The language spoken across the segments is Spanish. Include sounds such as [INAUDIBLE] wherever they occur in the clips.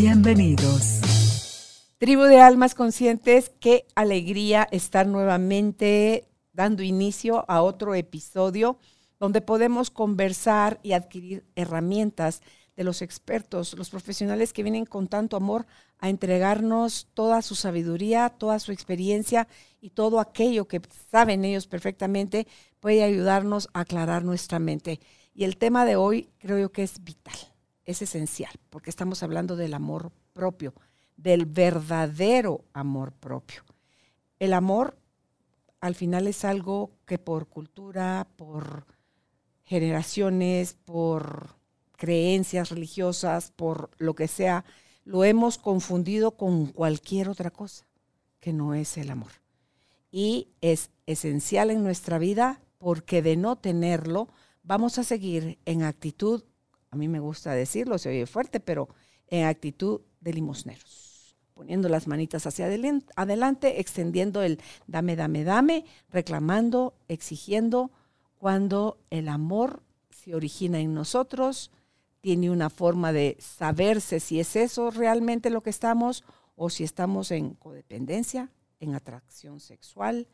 Bienvenidos. Tribu de almas conscientes, qué alegría estar nuevamente dando inicio a otro episodio donde podemos conversar y adquirir herramientas de los expertos, los profesionales que vienen con tanto amor a entregarnos toda su sabiduría, toda su experiencia y todo aquello que saben ellos perfectamente puede ayudarnos a aclarar nuestra mente. Y el tema de hoy creo yo que es vital, es esencial, porque estamos hablando del amor propio, del verdadero amor propio. El amor al final es algo que por cultura, por generaciones, por creencias religiosas, por lo que sea, lo hemos confundido con cualquier otra cosa que no es el amor. Y es esencial en nuestra vida porque de no tenerlo vamos a seguir en actitud, a mí me gusta decirlo, se oye fuerte, pero en actitud de limosneros, poniendo las manitas hacia adelante, extendiendo el dame, dame, dame, reclamando, exigiendo, cuando el amor se origina en nosotros, tiene una forma de saberse si es eso realmente lo que estamos o si estamos en codependencia, en atracción sexual,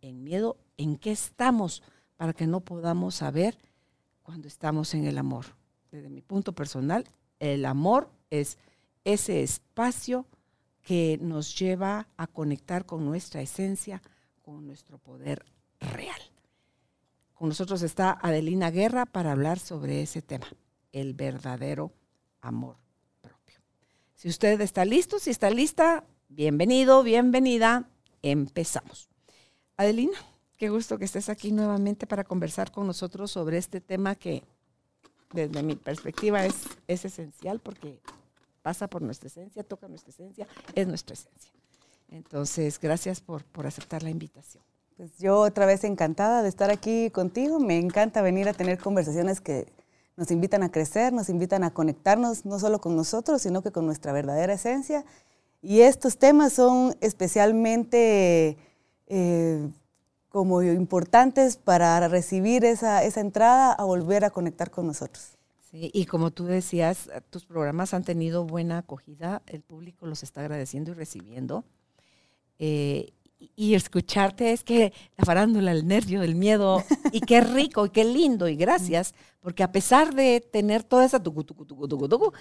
en miedo, en qué estamos para que no podamos saber cuando estamos en el amor. Desde mi punto personal, el amor es ese espacio que nos lleva a conectar con nuestra esencia, con nuestro poder real. Con nosotros está Adelina Guerra para hablar sobre ese tema el verdadero amor propio. Si usted está listo, si está lista, bienvenido, bienvenida, empezamos. Adelina, qué gusto que estés aquí nuevamente para conversar con nosotros sobre este tema que desde mi perspectiva es, es esencial porque pasa por nuestra esencia, toca nuestra esencia, es nuestra esencia. Entonces, gracias por, por aceptar la invitación. Pues yo otra vez encantada de estar aquí contigo. Me encanta venir a tener conversaciones que nos invitan a crecer, nos invitan a conectarnos no solo con nosotros, sino que con nuestra verdadera esencia. Y estos temas son especialmente eh, como importantes para recibir esa, esa entrada a volver a conectar con nosotros. Sí, y como tú decías, tus programas han tenido buena acogida, el público los está agradeciendo y recibiendo. Eh, y escucharte es que la farándula, el nervio, el miedo, [LAUGHS] y qué rico y qué lindo, y gracias, porque a pesar de tener toda esa tucu, tucu, tucu, tucu, tucu,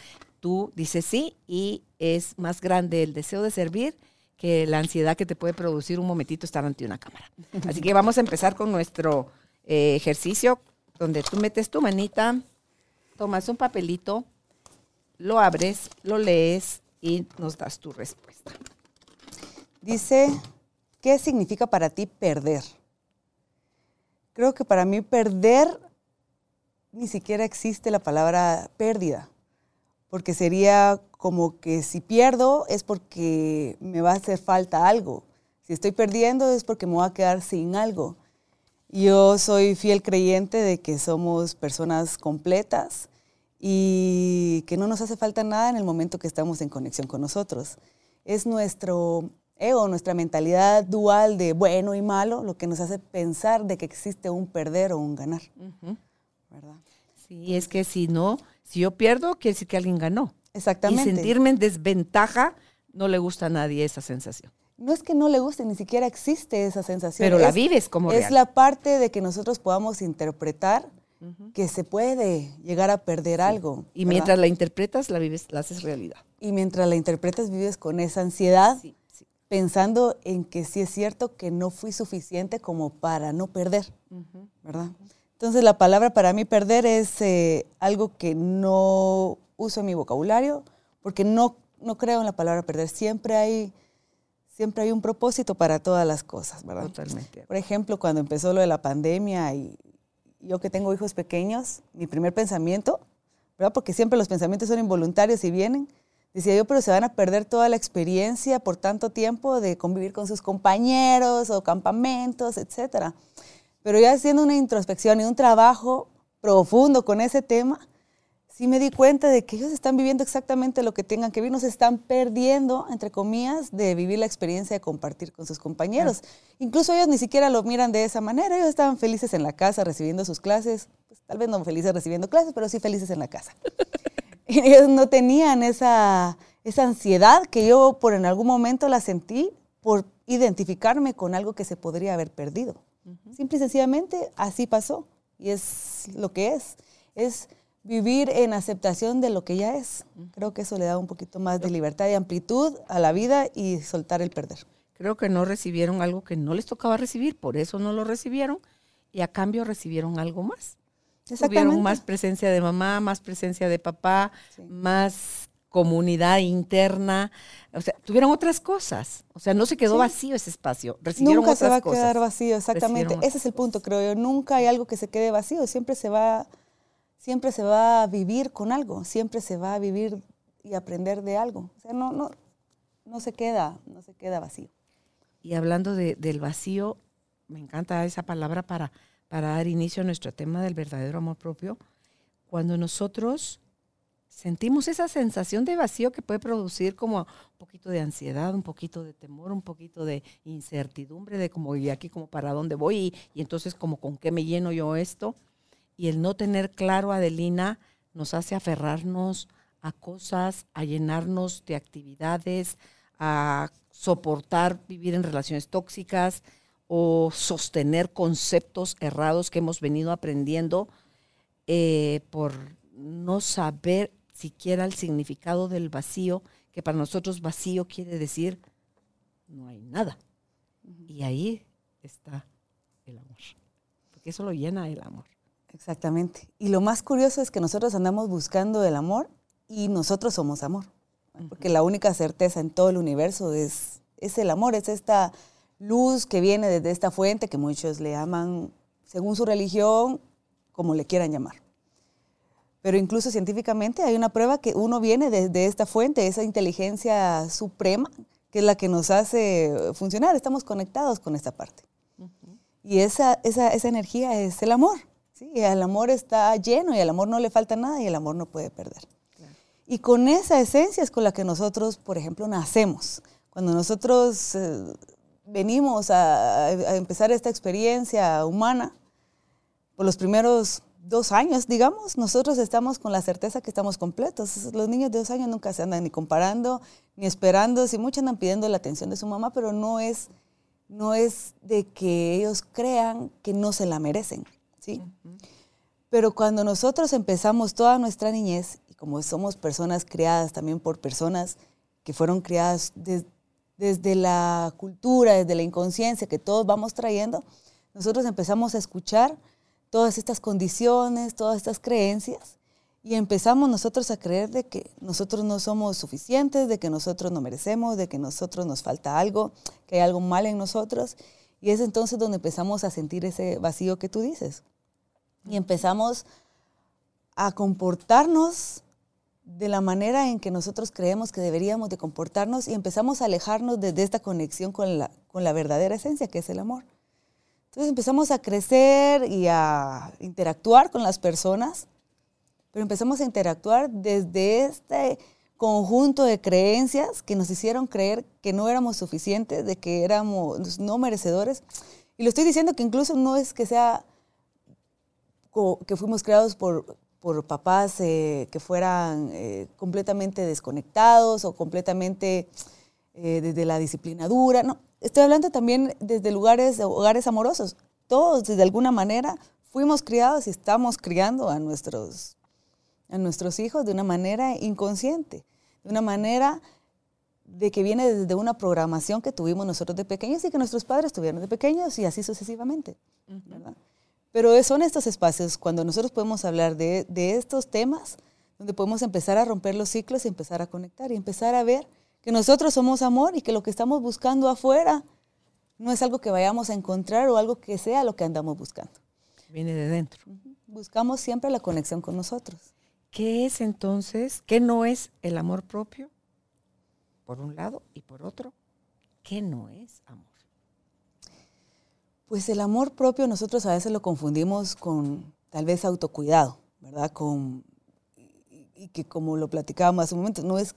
tú dices sí y es más grande el deseo de servir que la ansiedad que te puede producir un momentito estar ante una cámara. Así que vamos a empezar con nuestro eh, ejercicio donde tú metes tu manita, tomas un papelito, lo abres, lo lees y nos das tu respuesta. Dice ¿Qué significa para ti perder? Creo que para mí perder ni siquiera existe la palabra pérdida, porque sería como que si pierdo es porque me va a hacer falta algo. Si estoy perdiendo es porque me voy a quedar sin algo. Yo soy fiel creyente de que somos personas completas y que no nos hace falta nada en el momento que estamos en conexión con nosotros. Es nuestro ego, nuestra mentalidad dual de bueno y malo, lo que nos hace pensar de que existe un perder o un ganar. ¿Verdad? Sí, es que si no, si yo pierdo, quiere decir que alguien ganó. Exactamente. Y sentirme en desventaja, no le gusta a nadie esa sensación. No es que no le guste, ni siquiera existe esa sensación. Pero la vives como Es la parte de que nosotros podamos interpretar que se puede llegar a perder algo. Y mientras la interpretas, la vives, la haces realidad. Y mientras la interpretas, vives con esa ansiedad sí pensando en que sí es cierto que no fui suficiente como para no perder, ¿verdad? Entonces la palabra para mí perder es eh, algo que no uso en mi vocabulario porque no, no creo en la palabra perder. Siempre hay, siempre hay un propósito para todas las cosas, ¿verdad? Totalmente. Por ejemplo, cuando empezó lo de la pandemia y yo que tengo hijos pequeños, mi primer pensamiento ¿verdad? Porque siempre los pensamientos son involuntarios y vienen. Decía yo, pero se van a perder toda la experiencia por tanto tiempo de convivir con sus compañeros o campamentos, etc. Pero ya haciendo una introspección y un trabajo profundo con ese tema, sí me di cuenta de que ellos están viviendo exactamente lo que tengan que vivir, no se están perdiendo, entre comillas, de vivir la experiencia de compartir con sus compañeros. Incluso ellos ni siquiera lo miran de esa manera, ellos estaban felices en la casa recibiendo sus clases, pues, tal vez no felices recibiendo clases, pero sí felices en la casa. [LAUGHS] [LAUGHS] ellos no tenían esa, esa ansiedad que yo por en algún momento la sentí por identificarme con algo que se podría haber perdido. Simple y sencillamente así pasó y es lo que es. Es vivir en aceptación de lo que ya es. Creo que eso le da un poquito más de libertad y amplitud a la vida y soltar el perder. Creo que no recibieron algo que no les tocaba recibir, por eso no lo recibieron y a cambio recibieron algo más. Tuvieron más presencia de mamá, más presencia de papá, más comunidad interna, o sea, tuvieron otras cosas, o sea, no se quedó vacío ese espacio, recibieron Nunca se va a quedar vacío, exactamente, ese es el punto, creo yo, nunca hay algo que se quede vacío, siempre se va siempre se va a vivir con algo, siempre se va a vivir y aprender de algo. O sea, no, no, no se queda, no se queda vacío. Y hablando del vacío, me encanta esa palabra para, para dar inicio a nuestro tema del verdadero amor propio. Cuando nosotros sentimos esa sensación de vacío que puede producir como un poquito de ansiedad, un poquito de temor, un poquito de incertidumbre de cómo y aquí, como para dónde voy y, y entonces como con qué me lleno yo esto y el no tener claro, Adelina, nos hace aferrarnos a cosas, a llenarnos de actividades, a soportar vivir en relaciones tóxicas o sostener conceptos errados que hemos venido aprendiendo eh, por no saber siquiera el significado del vacío, que para nosotros vacío quiere decir no hay nada. Y ahí está el amor, porque eso lo llena el amor. Exactamente. Y lo más curioso es que nosotros andamos buscando el amor y nosotros somos amor. Porque la única certeza en todo el universo es, es el amor, es esta luz que viene desde esta fuente que muchos le aman, según su religión, como le quieran llamar. Pero incluso científicamente hay una prueba que uno viene desde esta fuente, esa inteligencia suprema, que es la que nos hace funcionar. Estamos conectados con esta parte. Y esa, esa, esa energía es el amor. Sí, el amor está lleno y al amor no le falta nada y el amor no puede perder. Y con esa esencia es con la que nosotros, por ejemplo, nacemos. Cuando nosotros eh, venimos a, empezar esta experiencia humana, por los primeros dos años, digamos, nosotros estamos con la certeza que estamos completos. Los niños de dos años nunca se andan ni comparando, ni esperando, si muchos andan pidiendo la atención de su mamá, pero no es, no es de que ellos crean que no se la merecen. ¿sí? Pero cuando nosotros empezamos toda nuestra niñez, y como somos personas criadas también por personas que fueron criadas desde la cultura, desde la inconsciencia que todos vamos trayendo, nosotros empezamos a escuchar todas estas condiciones, todas estas creencias, y empezamos nosotros a creer de que nosotros no somos suficientes, de que nosotros no merecemos, de que nosotros nos falta algo, que hay algo mal en nosotros. Y es entonces donde empezamos a sentir ese vacío que tú dices y empezamos a comportarnos de la manera en que nosotros creemos que deberíamos de comportarnos y empezamos a alejarnos de, esta conexión con la, con la verdadera esencia, que es el amor. Entonces empezamos a crecer y a interactuar con las personas, pero empezamos a interactuar desde este conjunto de creencias que nos hicieron creer que no éramos suficientes, de que éramos no merecedores. Y lo estoy diciendo que incluso no es que sea que fuimos creados por, por papás eh, que fueran eh, completamente desconectados o completamente eh, desde la disciplina dura. No, estoy hablando también desde lugares, hogares amorosos. Todos, de alguna manera, fuimos criados y estamos criando a nuestros, a nuestros hijos de una manera inconsciente, de una manera de que viene desde una programación que tuvimos nosotros de pequeños y que nuestros padres tuvieron de pequeños y así sucesivamente. ¿verdad? Pero son estos espacios cuando nosotros podemos hablar de, estos temas, donde podemos empezar a romper los ciclos y empezar a conectar y empezar a ver que nosotros somos amor y que lo que estamos buscando afuera no es algo que vayamos a encontrar o algo que sea lo que andamos buscando. Viene de dentro. Buscamos siempre la conexión con nosotros. ¿Qué es entonces? ¿Qué no es el amor propio? Por un lado y por otro, ¿qué no es amor? Pues el amor propio nosotros a veces lo confundimos con tal vez autocuidado, ¿verdad? Con, y, que como lo platicábamos hace un momento, no es,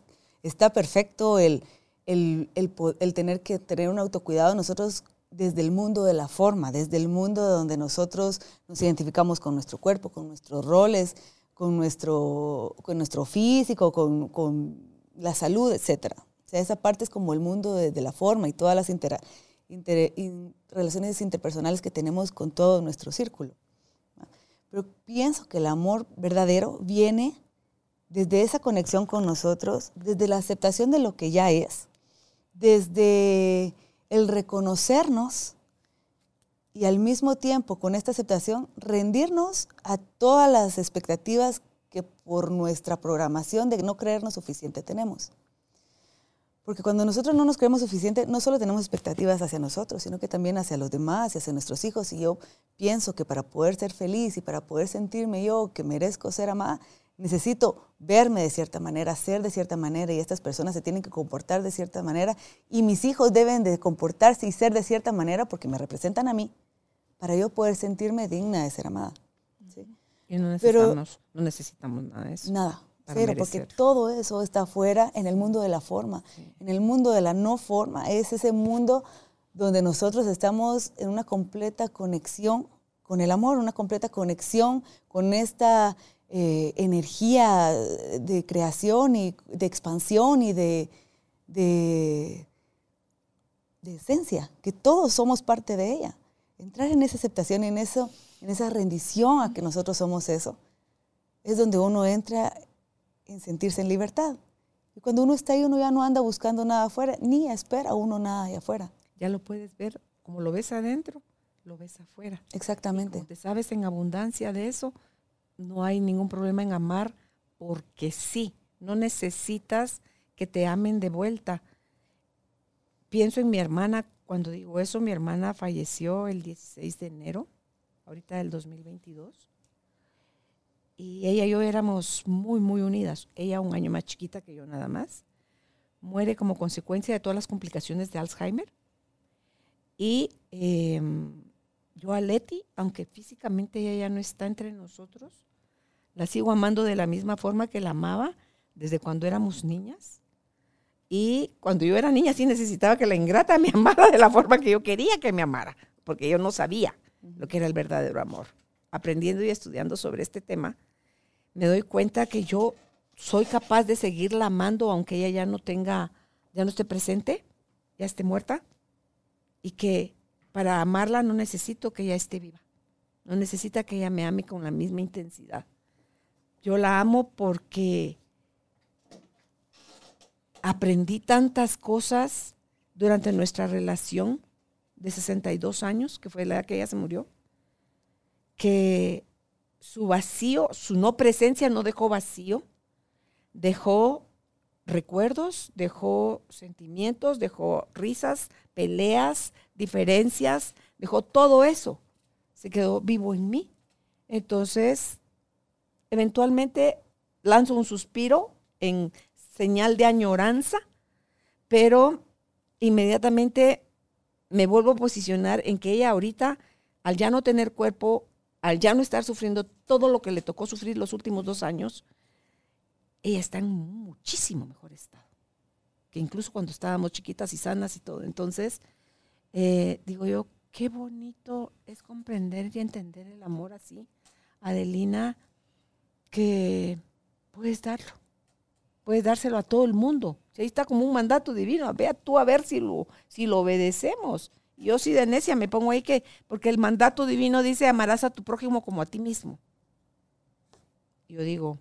está perfecto el, el, el, tener que tener un autocuidado nosotros desde el mundo de la forma, desde el mundo donde nosotros nos identificamos con nuestro cuerpo, con nuestros roles, con nuestro, con nuestro físico, con, con la salud, etc. O sea, esa parte es como el mundo de, la forma y todas las inter, inter, relaciones interpersonales que tenemos con todo nuestro círculo. Pero pienso que el amor verdadero viene desde esa conexión con nosotros, desde la aceptación de lo que ya es, desde el reconocernos y al mismo tiempo con esta aceptación rendirnos a todas las expectativas que por nuestra programación de no creernos suficiente tenemos. Porque cuando nosotros no nos creemos suficiente, no solo tenemos expectativas hacia nosotros, sino que también hacia los demás y hacia nuestros hijos. Y yo pienso que para poder ser feliz y para poder sentirme yo que merezco ser amada, necesito verme de cierta manera, ser de cierta manera y estas personas se tienen que comportar de cierta manera y mis hijos deben de comportarse y ser de cierta manera porque me representan a mí para yo poder sentirme digna de ser amada. Y no necesitamos, no necesitamos nada de eso. Nada, cero, porque todo eso está afuera en el mundo de la forma. En el mundo de la no forma es ese mundo donde nosotros estamos en una completa conexión con el amor, una completa conexión con esta eh, energía de creación y de expansión y de, de, esencia, que todos somos parte de ella. Entrar en esa aceptación, en, eso, en esa rendición a que nosotros somos eso, es donde uno entra en sentirse en libertad. Y cuando uno está ahí, uno ya no anda buscando nada afuera, ni espera uno nada ahí afuera. Ya lo puedes ver, como lo ves adentro, lo ves afuera. Exactamente. te sabes en abundancia de eso, no hay ningún problema en amar porque sí, no necesitas que te amen de vuelta. Pienso en mi hermana, cuando digo eso, mi hermana falleció el 16 de enero, ahorita del 2022. Y ella y yo éramos muy, muy unidas. Ella un año más chiquita que yo nada más. Muere como consecuencia de todas las complicaciones de Alzheimer. Y em, yo a Leti, aunque físicamente ella ya no está entre nosotros, la sigo amando de la misma forma que la amaba desde cuando éramos niñas. Y cuando yo era niña sí necesitaba que la ingrata me [LAUGHS] amara de la forma que yo quería que me amara, porque yo no sabía lo que era el verdadero amor. Aprendiendo y estudiando sobre este tema, me doy cuenta que yo soy capaz de seguirla amando aunque ella ya no tenga, ya no esté presente, ya esté muerta, y que para amarla no necesito que ella esté viva. No necesita que ella me ame con la misma intensidad. Yo la amo porque aprendí tantas cosas durante nuestra relación de 62 años, que fue la que ella se murió, que su vacío, su no presencia no dejó vacío, dejó recuerdos, dejó sentimientos, dejó risas, peleas, diferencias, dejó todo eso. Se quedó vivo en mí. Entonces, eventualmente lanzo un suspiro en señal de añoranza, pero inmediatamente me vuelvo a posicionar en que ella ahorita, al ya no tener cuerpo, al ya no estar sufriendo todo lo que le tocó sufrir los últimos dos años, ella está en muchísimo mejor estado que incluso cuando estábamos chiquitas y sanas y todo. Entonces, eh, digo yo, qué bonito es comprender y entender el amor así. Adelina, que puedes darlo, puedes dárselo a todo el mundo. ahí está como un mandato divino, vea tú a ver si lo, si lo obedecemos. Yo sí de necia me pongo ahí que, porque el mandato divino dice amarás a tu prójimo como a ti mismo. Yo digo,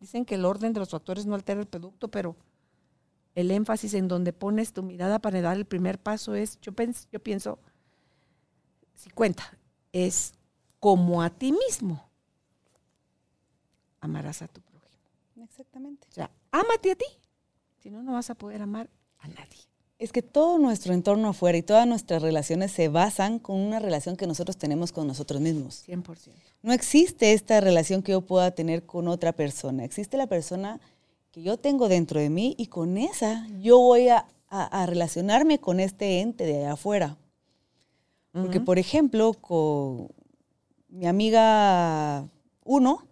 dicen que el orden de los factores no altera el producto, pero el énfasis en donde pones tu mirada para dar el primer paso es, yo, yo pienso, si cuenta, es como a ti mismo amarás a tu prójimo. Exactamente. O sea, ámate a ti. Si no, no vas a poder amar a nadie. Es que todo nuestro entorno afuera y todas nuestras relaciones se basan con una relación que nosotros tenemos con nosotros mismos. 100%. No existe esta relación que yo pueda tener con otra persona. Existe la persona que yo tengo dentro de mí y con esa yo voy a, a- a relacionarme con este ente de allá afuera. Porque, Ujú. por ejemplo, con mi amiga uno.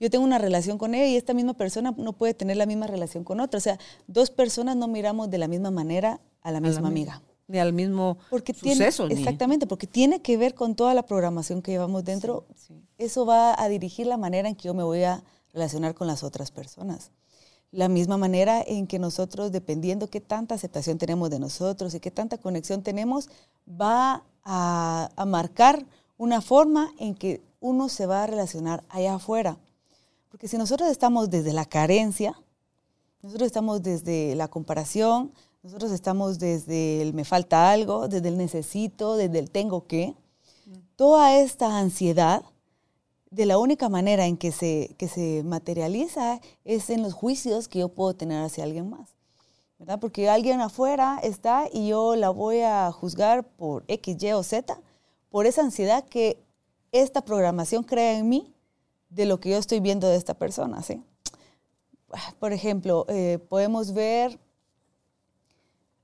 Yo tengo una relación con ella y esta misma persona no puede tener la misma relación con otra. O sea, dos personas no miramos de la misma manera a la A la misma amiga. Ni al mismo Porque tiene, suceso. ni- exactamente, porque tiene que ver con toda la programación que llevamos dentro. Sí. Eso va a dirigir la manera en que yo me voy a relacionar con las otras personas. La misma manera en que nosotros, dependiendo qué tanta aceptación tenemos de nosotros y qué tanta conexión tenemos, va a, a marcar una forma en que uno se va a relacionar allá afuera. Porque si nosotros estamos desde la carencia, nosotros estamos desde la comparación, nosotros estamos desde el me falta algo, desde el necesito, desde el tengo que. Toda esta ansiedad, de la única manera en que se, que se materializa es en los juicios que yo puedo tener hacia alguien más. ¿verdad? Porque alguien afuera está y yo la voy a juzgar por X, Y o Z, por esa ansiedad que esta programación crea en mí de lo que yo estoy viendo de esta persona. ¿sí? Por ejemplo, eh, podemos ver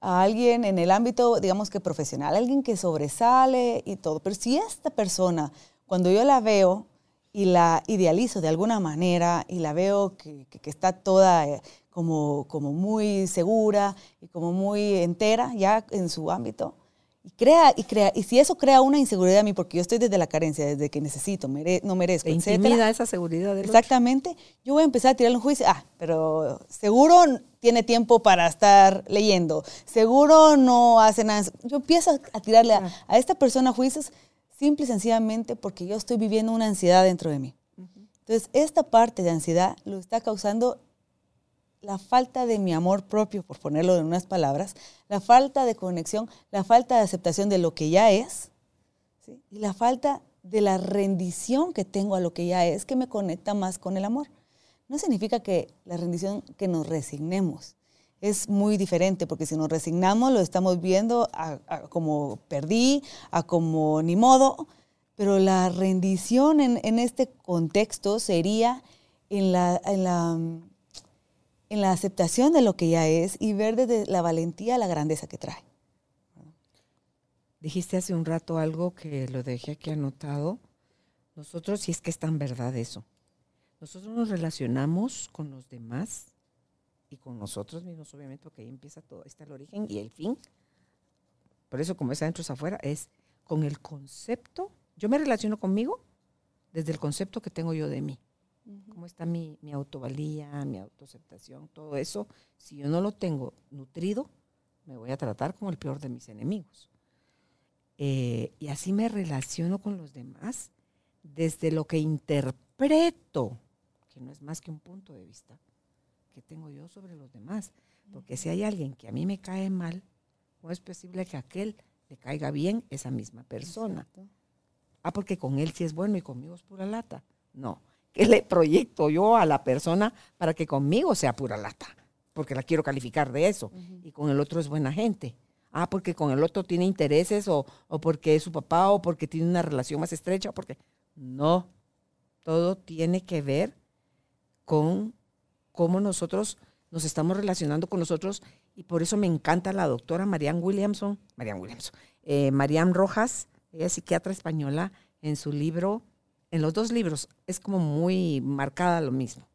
a alguien en el ámbito, digamos que profesional, alguien que sobresale y todo. Pero si esta persona, cuando yo la veo y la idealizo de alguna manera y la veo que, que- que está toda eh, como, como muy segura y como muy entera ya en su ámbito, y crea, y crea, y si eso crea una inseguridad en mí, porque yo estoy desde la carencia, desde que necesito, mere- no merezco, intimida esa seguridad del otro. Exactamente. Yo voy a empezar a tirarle un juicio. Ah, pero seguro tiene tiempo para estar leyendo. Seguro no hace nada. Yo empiezo a tirarle a, a esta persona juicios simple y sencillamente porque yo estoy viviendo una ansiedad dentro de mí. Entonces, esta parte de ansiedad lo está causando la falta de mi amor propio, por ponerlo en unas palabras, la falta de conexión, la falta de aceptación de lo que ya es, y la falta de la rendición que tengo a lo que ya es, que me conecta más con el amor. No significa que la rendición, que nos resignemos. Es muy diferente, porque si nos resignamos lo estamos viendo a como perdí, a como ni modo, pero la rendición en, en este contexto sería en la, en la en la aceptación de lo que ya es y ver desde la valentía la grandeza que trae. Dijiste hace un rato algo que lo dejé aquí anotado. Nosotros, si es que es tan verdad eso, nosotros nos relacionamos con los demás y con nosotros mismos, obviamente, porque ahí empieza todo, está el origen y el fin. Por eso, como es adentro es afuera, es con el concepto. Yo me relaciono conmigo desde el concepto que tengo yo de mí. ¿Cómo está mi, mi autovalía, mi autoaceptación? Todo eso, si yo no lo tengo nutrido, me voy a tratar como el peor de mis enemigos. Eh, y así me relaciono con los demás desde lo que interpreto, que no es más que un punto de vista que tengo yo sobre los demás. Porque si hay alguien que a mí me cae mal, ¿cómo es posible que a aquel le caiga bien esa misma persona? Exacto. Ah, porque con él sí es bueno y conmigo es pura lata. No. ¿Qué le proyecto yo a la persona para que conmigo sea pura lata? Porque la quiero calificar de eso. Y con el otro es buena gente. Ah, porque con el otro tiene intereses o, o porque es su papá o porque tiene una relación más estrecha. Porque no. Todo tiene que ver con cómo nosotros nos estamos relacionando con nosotros. Y por eso me encanta la doctora Marianne Williamson, Marianne Williamson, eh, Marianne Rojas, ella es psiquiatra española, en su libro, en los dos libros, es como muy marcada lo mismo.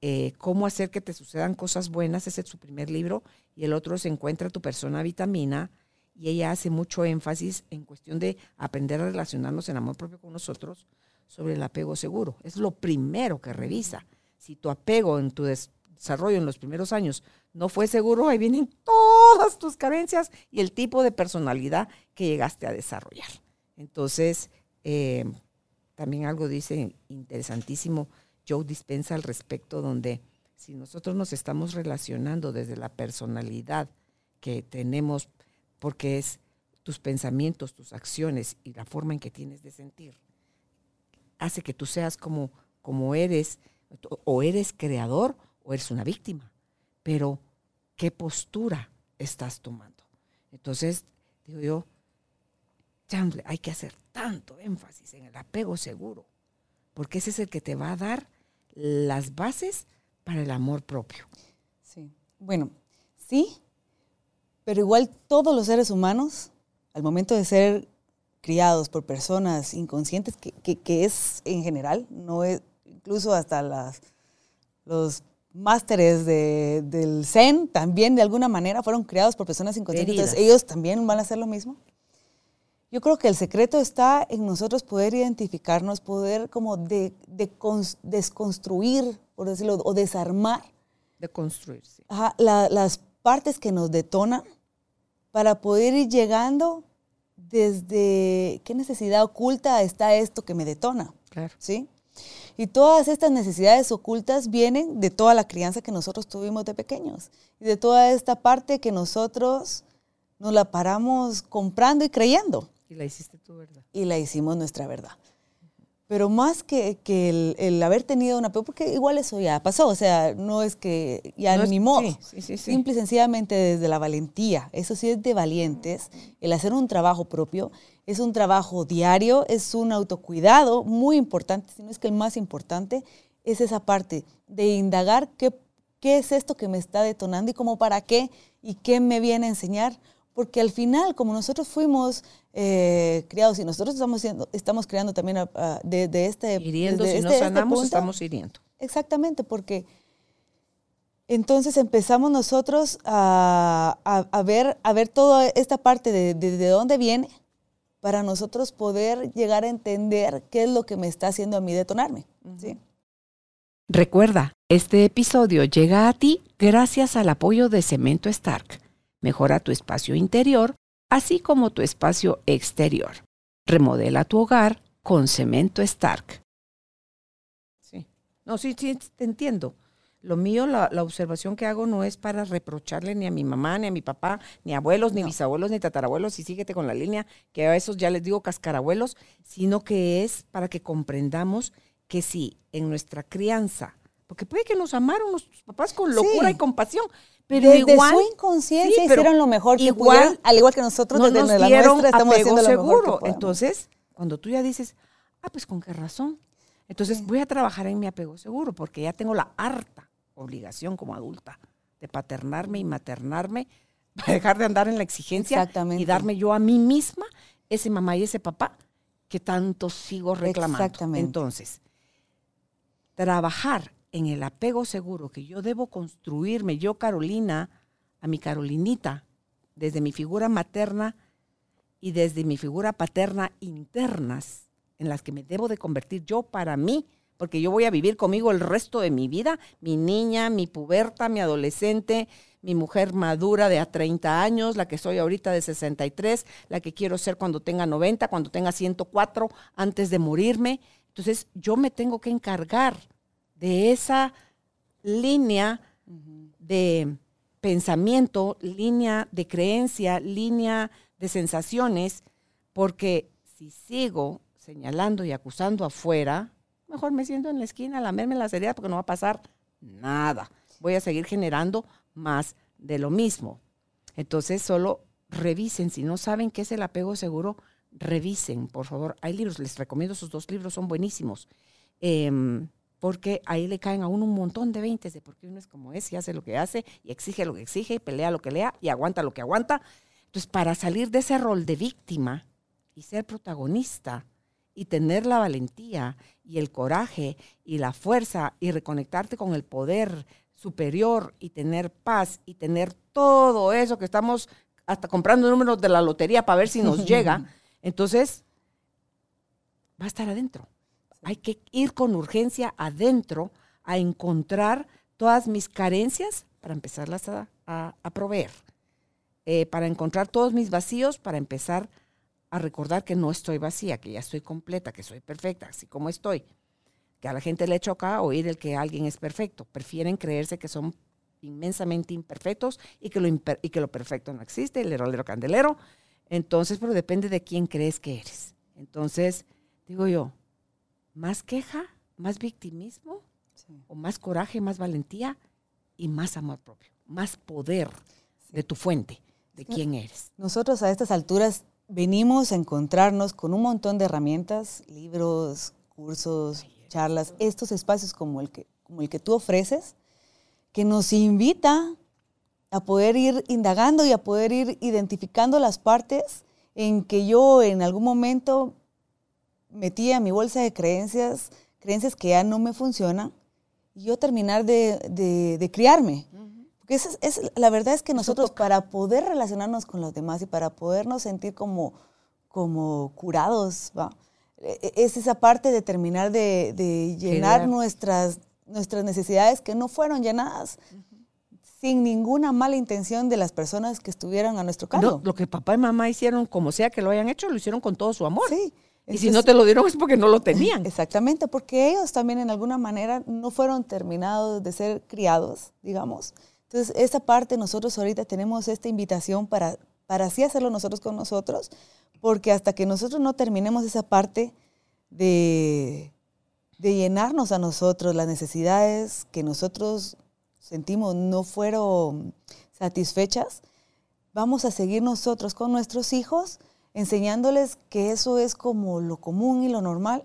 Eh, cómo hacer que te sucedan cosas buenas, ese es su primer libro, y el otro se encuentra tu persona vitamina, y ella hace mucho énfasis en cuestión de aprender a relacionarnos en amor propio con nosotros sobre el apego seguro. Es lo primero que revisa. Si tu apego en tu des- desarrollo en los primeros años no fue seguro, ahí vienen todas tus carencias y el tipo de personalidad que llegaste a desarrollar. Entonces, eh, también algo dice interesantísimo Joe Dispensa al respecto, donde si nosotros nos estamos relacionando desde la personalidad que tenemos, porque es tus pensamientos, tus acciones y la forma en que tienes de sentir, hace que tú seas como, como eres, o eres creador o eres una víctima. Pero, ¿qué postura estás tomando. Entonces, digo yo, chamble, hay que hacer tanto énfasis en el apego seguro, porque ese es el que te va a dar las bases para el amor propio. Sí. Bueno, sí, pero igual todos los seres humanos, al momento de ser criados por personas inconscientes, que, que, es en general, no es, incluso hasta las, los másteres de, del Zen también de alguna manera fueron criados por personas inconscientes, entonces ellos también van a hacer lo mismo. Yo creo que el secreto está en nosotros poder identificarnos, poder como de, de desconstruir, por decirlo, o desarmar. De construir, sí. las partes que nos detonan para poder ir llegando desde qué necesidad oculta está esto que me detona. Claro. ¿Sí? Y todas estas necesidades ocultas vienen de toda la crianza que nosotros tuvimos de pequeños y de toda esta parte que nosotros nos la paramos comprando y creyendo. Y la hiciste tu verdad. Y la hicimos nuestra verdad. Pero más que, que el, haber tenido una porque igual eso ya pasó, o sea, no es que ya ni modo. Sí, sí, Simple y sencillamente desde la valentía, eso sí es de valientes, el hacer un trabajo propio, es un trabajo diario, es un autocuidado muy importante, si no es que el más importante, es esa parte de indagar qué, qué es esto que me está detonando y cómo para qué y qué me viene a enseñar porque al final, como nosotros fuimos eh, criados y nosotros estamos, estamos creando también de, este... Hiriendo, si no este, este sanamos, estamos hiriendo. Exactamente, porque entonces empezamos nosotros a, a, ver, a ver toda esta parte de, de, dónde viene para nosotros poder llegar a entender qué es lo que me está haciendo a mí detonarme. ¿sí? Recuerda, este episodio llega a ti gracias al apoyo de Cemento Stark Mejora tu espacio interior, así como tu espacio exterior. Remodela tu hogar con cemento Stark. Sí. No, sí, sí, te entiendo. Lo mío, la, observación que hago no es para reprocharle ni a mi mamá, ni a mi papá, ni abuelos, ni bisabuelos, ni tatarabuelos, y síguete con la línea, que a esos ya les digo cascarabuelos, sino que es para que comprendamos que si en nuestra crianza, porque puede que nos amaron nuestros papás con locura y compasión, pero desde igual, su inconsciencia hicieron lo mejor que igual, al igual que nosotros no desde la nuestra estamos haciendo seguro. lo mejor Entonces, cuando tú ya dices, ah, pues con qué razón. Entonces voy a trabajar en mi apego seguro porque ya tengo la harta obligación como adulta de paternarme y maternarme [LAUGHS] para dejar de andar en la exigencia y darme yo a mí misma ese mamá y ese papá que tanto sigo reclamando. Exactamente. Entonces, trabajar en el apego seguro que yo debo construirme, yo Carolina, a mi Carolinita, desde mi figura materna y desde mi figura paterna internas, en las que me debo de convertir yo para mí, porque yo voy a vivir conmigo el resto de mi vida, mi niña, mi puberta, mi adolescente, mi mujer madura de a 30 años, la que soy ahorita de 63, la que quiero ser cuando tenga 90, cuando tenga 104, antes de morirme. Entonces yo me tengo que encargar de esa línea de pensamiento, línea de creencia, línea de sensaciones, porque si sigo señalando y acusando afuera, mejor me siento en la esquina a lamerme la seriedad porque no va a pasar nada. Voy a seguir generando más de lo mismo. Entonces, solo revisen. Si no saben qué es el apego seguro, revisen, por favor. Hay libros, les recomiendo esos dos libros, son buenísimos. Em, porque ahí le caen a uno un montón de veintes de por qué uno es como es y hace lo que hace y exige lo que exige y pelea lo que lea y aguanta lo que aguanta. Entonces, para salir de ese rol de víctima y ser protagonista y tener la valentía y el coraje y la fuerza y reconectarte con el poder superior y tener paz y tener todo eso que estamos hasta comprando números de la lotería para ver si nos llega, [LAUGHS] entonces va a estar adentro. Hay que ir con urgencia adentro a encontrar todas mis carencias para empezarlas a, proveer, eh, para encontrar todos mis vacíos, para empezar a recordar que no estoy vacía, que ya estoy completa, que soy perfecta, así como estoy. Que a la gente le choca oír el que alguien es perfecto. Prefieren creerse que son inmensamente imperfectos y que lo, y que lo perfecto no existe, el herolero candelero. Entonces, pero depende de quién crees que eres. Entonces, digo yo, más queja, más victimismo, o más coraje, más valentía y más amor propio, más poder de tu fuente, de quién eres. Nosotros a estas alturas venimos a encontrarnos con un montón de herramientas, libros, cursos, charlas, estos espacios como el que, como el que tú ofreces, que nos invita a poder ir indagando y a poder ir identificando las partes en que yo en algún momento metí a mi bolsa de creencias, creencias que ya no me funcionan, y yo terminar de, criarme. Porque es, la verdad es que nosotros para poder relacionarnos con los demás y para podernos sentir como, como curados, e, e, es esa parte de terminar de, llenar nuestras, nuestras necesidades que no fueron llenadas sin ninguna mala intención de las personas que estuvieran a nuestro cargo. lo que papá y mamá hicieron, como sea que lo hayan hecho, lo hicieron con todo su amor. Sí. Y si no te lo dieron es porque no lo tenían. Exactamente, porque ellos también en alguna manera no fueron terminados de ser criados, digamos. Entonces, esa parte nosotros ahorita tenemos esta invitación para, para así hacerlo nosotros con nosotros, porque hasta que nosotros no terminemos esa parte de, de llenarnos a nosotros las necesidades que nosotros sentimos no fueron satisfechas, vamos a seguir nosotros con nuestros hijos enseñándoles que eso es como lo común y lo normal.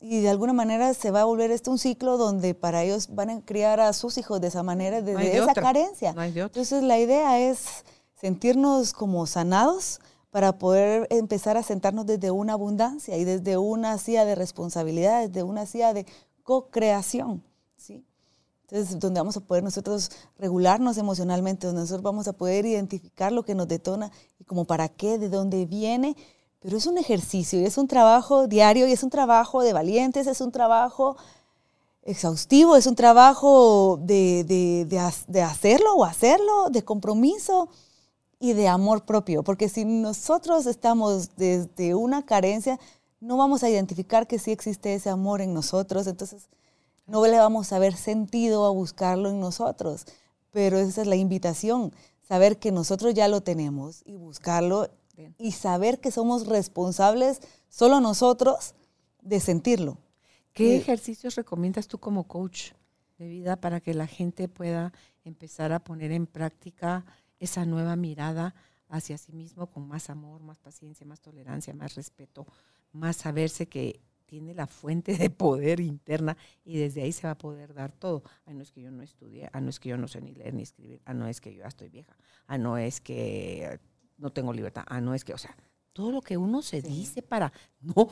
Y de alguna manera se va a volver este un ciclo donde para ellos van a criar a sus hijos de esa manera, desde esa carencia. Entonces la idea es sentirnos como sanados para poder empezar a sentarnos desde una abundancia y desde una silla de responsabilidades, de una silla de co-creación. ¿sí? Entonces, donde vamos a poder nosotros regularnos emocionalmente, donde nosotros vamos a poder identificar lo que nos detona y como para qué, de dónde viene. Pero es un ejercicio y es un trabajo diario y es un trabajo de valientes, es un trabajo exhaustivo, es un trabajo de, de, de, hacerlo o hacerlo, de compromiso y de amor propio. Porque si nosotros estamos desde una carencia, no vamos a identificar que sí existe ese amor en nosotros. Entonces, no le vamos a ver sentido a buscarlo en nosotros. Pero esa es la invitación, saber que nosotros ya lo tenemos y buscarlo y saber que somos responsables solo nosotros de sentirlo. ¿Qué ejercicios recomiendas tú como coach de vida para que la gente pueda empezar a poner en práctica esa nueva mirada hacia sí mismo con más amor, más paciencia, más tolerancia, más respeto, más saberse que tiene la fuente de poder interna y desde ahí se va a poder dar todo. Ah, no es que yo no estudié, ah, no es que yo no sé ni leer ni escribir, ah, no es que yo ya estoy vieja, ah, no es que no tengo libertad, ah, no es que, o sea, todo lo que uno se dice para no,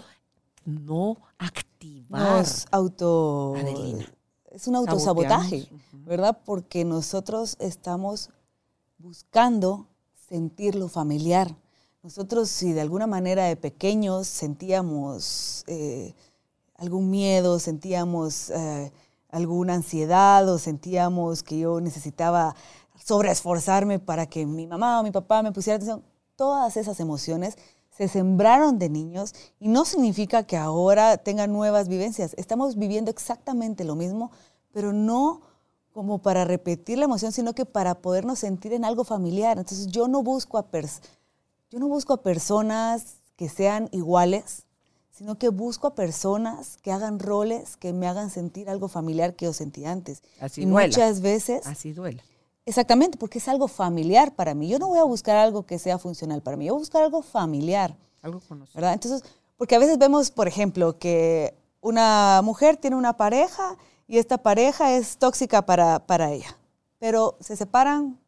no activar. auto... Es un autosabotaje, ¿verdad? Porque nosotros estamos buscando sentir lo familiar, nosotros si de alguna manera de pequeños sentíamos eh, algún miedo, sentíamos eh, alguna ansiedad o sentíamos que yo necesitaba sobreesforzarme para que mi mamá o mi papá me pusiera atención, todas esas emociones se sembraron de niños y no significa que ahora tengan nuevas vivencias. Estamos viviendo exactamente lo mismo, pero no como para repetir la emoción, sino que para podernos sentir en algo familiar. Entonces yo no busco a yo no busco a personas que sean iguales, sino que busco a personas que hagan roles que me hagan sentir algo familiar que yo sentí antes. Así y muchas veces... Así duele. Exactamente, porque es algo familiar para mí. Yo no voy a buscar algo que sea funcional para mí, yo voy a buscar algo familiar. Algo conocido. ¿Verdad? Entonces, porque a veces vemos, por ejemplo, que una mujer tiene una pareja y esta pareja es tóxica para, para ella, pero se separan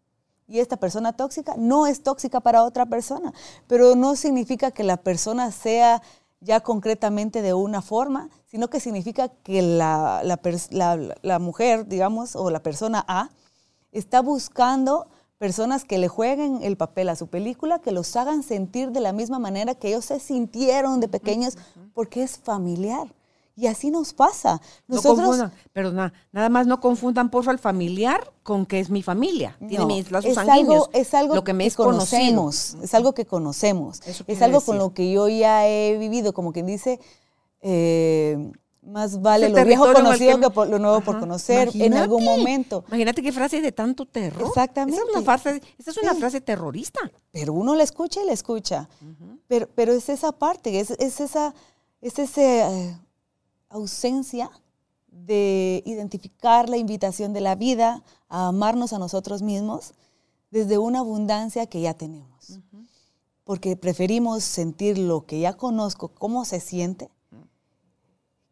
y esta persona tóxica no es tóxica para otra persona, pero no significa que la persona sea ya concretamente de una forma, sino que significa que la, la, mujer, digamos, o la persona A, está buscando personas que le jueguen el papel a su película, que los hagan sentir de la misma manera que ellos se sintieron de pequeños, porque es familiar. Y así nos pasa. Nosotros, no confundan, perdona, nada más no confundan por el familiar con que es mi familia. Tiene mis lazos es Algo, es algo lo que me conocemos, es algo que conocemos. es algo con lo que yo ya he vivido, como quien dice, eh, más vale lo viejo conocido que, lo nuevo por conocer en algún momento. Imagínate qué frase de tanto terror. Exactamente. Esa es una frase, es una frase terrorista. Pero uno la escucha y la escucha. pero, pero es esa parte, es, es esa, es ese... Ausencia de identificar la invitación de la vida a amarnos a nosotros mismos, desde una abundancia que ya tenemos. Porque preferimos sentir lo que ya conozco, cómo se siente,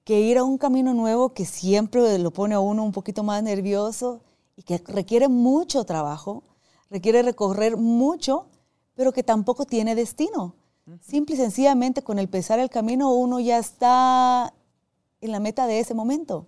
que ir a un camino nuevo que siempre lo pone a uno un poquito más nervioso y que requiere mucho trabajo, requiere recorrer mucho, pero que tampoco tiene destino. Simple y sencillamente con el pesar el camino uno ya está en la meta de ese momento.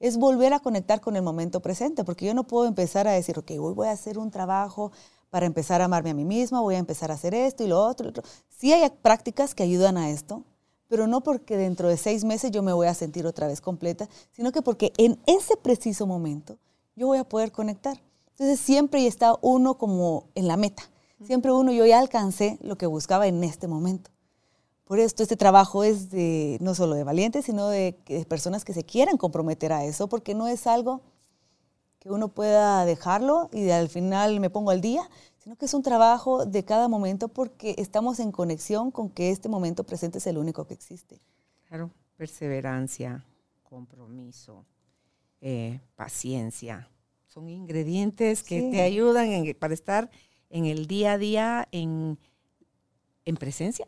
Es volver a conectar con el momento presente, porque yo no puedo empezar a decir, ok, hoy voy a hacer un trabajo para empezar a amarme a mí misma, voy a empezar a hacer esto y lo otro. Lo otro. Sí hay prácticas que ayudan a esto, pero no porque dentro de seis meses yo me voy a sentir otra vez completa, sino que porque en ese preciso momento yo voy a poder conectar. Entonces siempre está uno como en la meta. Siempre uno, yo ya alcancé lo que buscaba en este momento. Por esto este trabajo es de, no solo de valientes, sino de, de personas que se quieran comprometer a eso, porque no es algo que uno pueda dejarlo y al final me pongo al día, sino que es un trabajo de cada momento porque estamos en conexión con que este momento presente es el único que existe. Claro, perseverancia, compromiso, eh, paciencia, son ingredientes que Sí. te ayudan en- para estar en el día a día en, en presencia.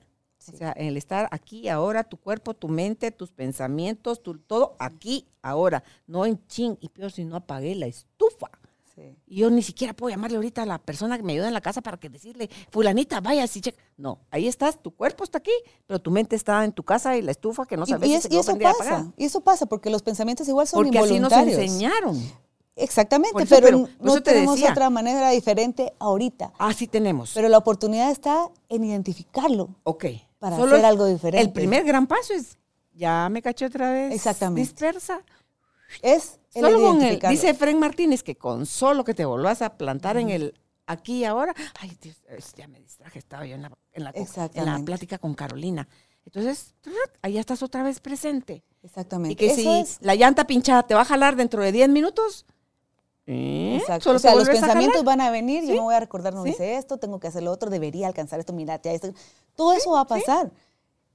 O sea, en el estar aquí, ahora, tu cuerpo, tu mente, tus pensamientos, tu, todo aquí, ahora. No en ching, y peor si no apagué la estufa. Sí. Y yo ni siquiera puedo llamarle ahorita a la persona que me ayuda en la casa para que decirle, fulanita, vaya, si checa. No, ahí estás, tu cuerpo está aquí, pero tu mente está en tu casa y la estufa que no Y- sabes y, es- y quedó eso pasa, y eso pasa porque los pensamientos igual son Porque así nos involuntarios. enseñaron. Exactamente, eso, pero, pero no tenemos decía. otra manera diferente ahorita. Así tenemos. Pero la oportunidad está en identificarlo. ok. Para Solo hacer algo diferente. El primer gran paso es, ya me caché otra vez. Exactamente. Dispersa. Es el Solo con el, dice Fren Martínez que con solo que te volvás a plantar en el aquí y ahora, ay, Dios, ya me distraje, estaba yo en la, en la, en la plática con Carolina. Entonces, ahí estás otra vez presente. Exactamente. Y que Eso si es. la llanta pinchada te va a jalar dentro de 10 minutos, ¿eh? Exacto. solo o sea, los a pensamientos jalar. van a venir, yo Sí. me voy a recordar, no Sí. hice esto, tengo que hacer lo otro, debería alcanzar esto, mirate a esto. Todo eso va a pasar.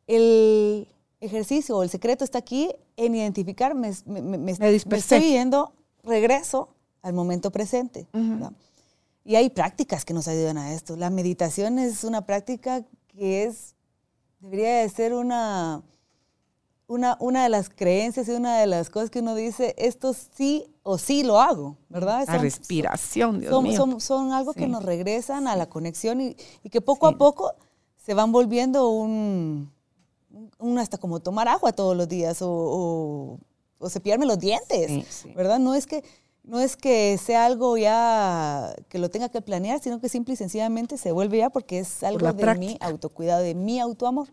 El ejercicio o el secreto está aquí en identificar, me, me- me- me- estoy yendo, regreso al momento presente. Ujú. ¿verdad? Y hay prácticas que nos ayudan a esto. La meditación es una práctica que es, debería de ser una, una, una de las creencias y una de las cosas que uno dice, esto sí o sí lo hago, ¿verdad? La Son- respiración, Dios son, mío. son- son algo que Sí. nos regresan a la conexión y, y que poco Sí. a poco se van volviendo un, un- hasta como tomar agua todos los días o, o, o cepillarme los dientes, Sí. ¿verdad? No es que no es que sea algo ya que lo tenga que planear, sino que simple y sencillamente se vuelve ya porque es algo la de mi práctica. autocuidado, de mi autoamor.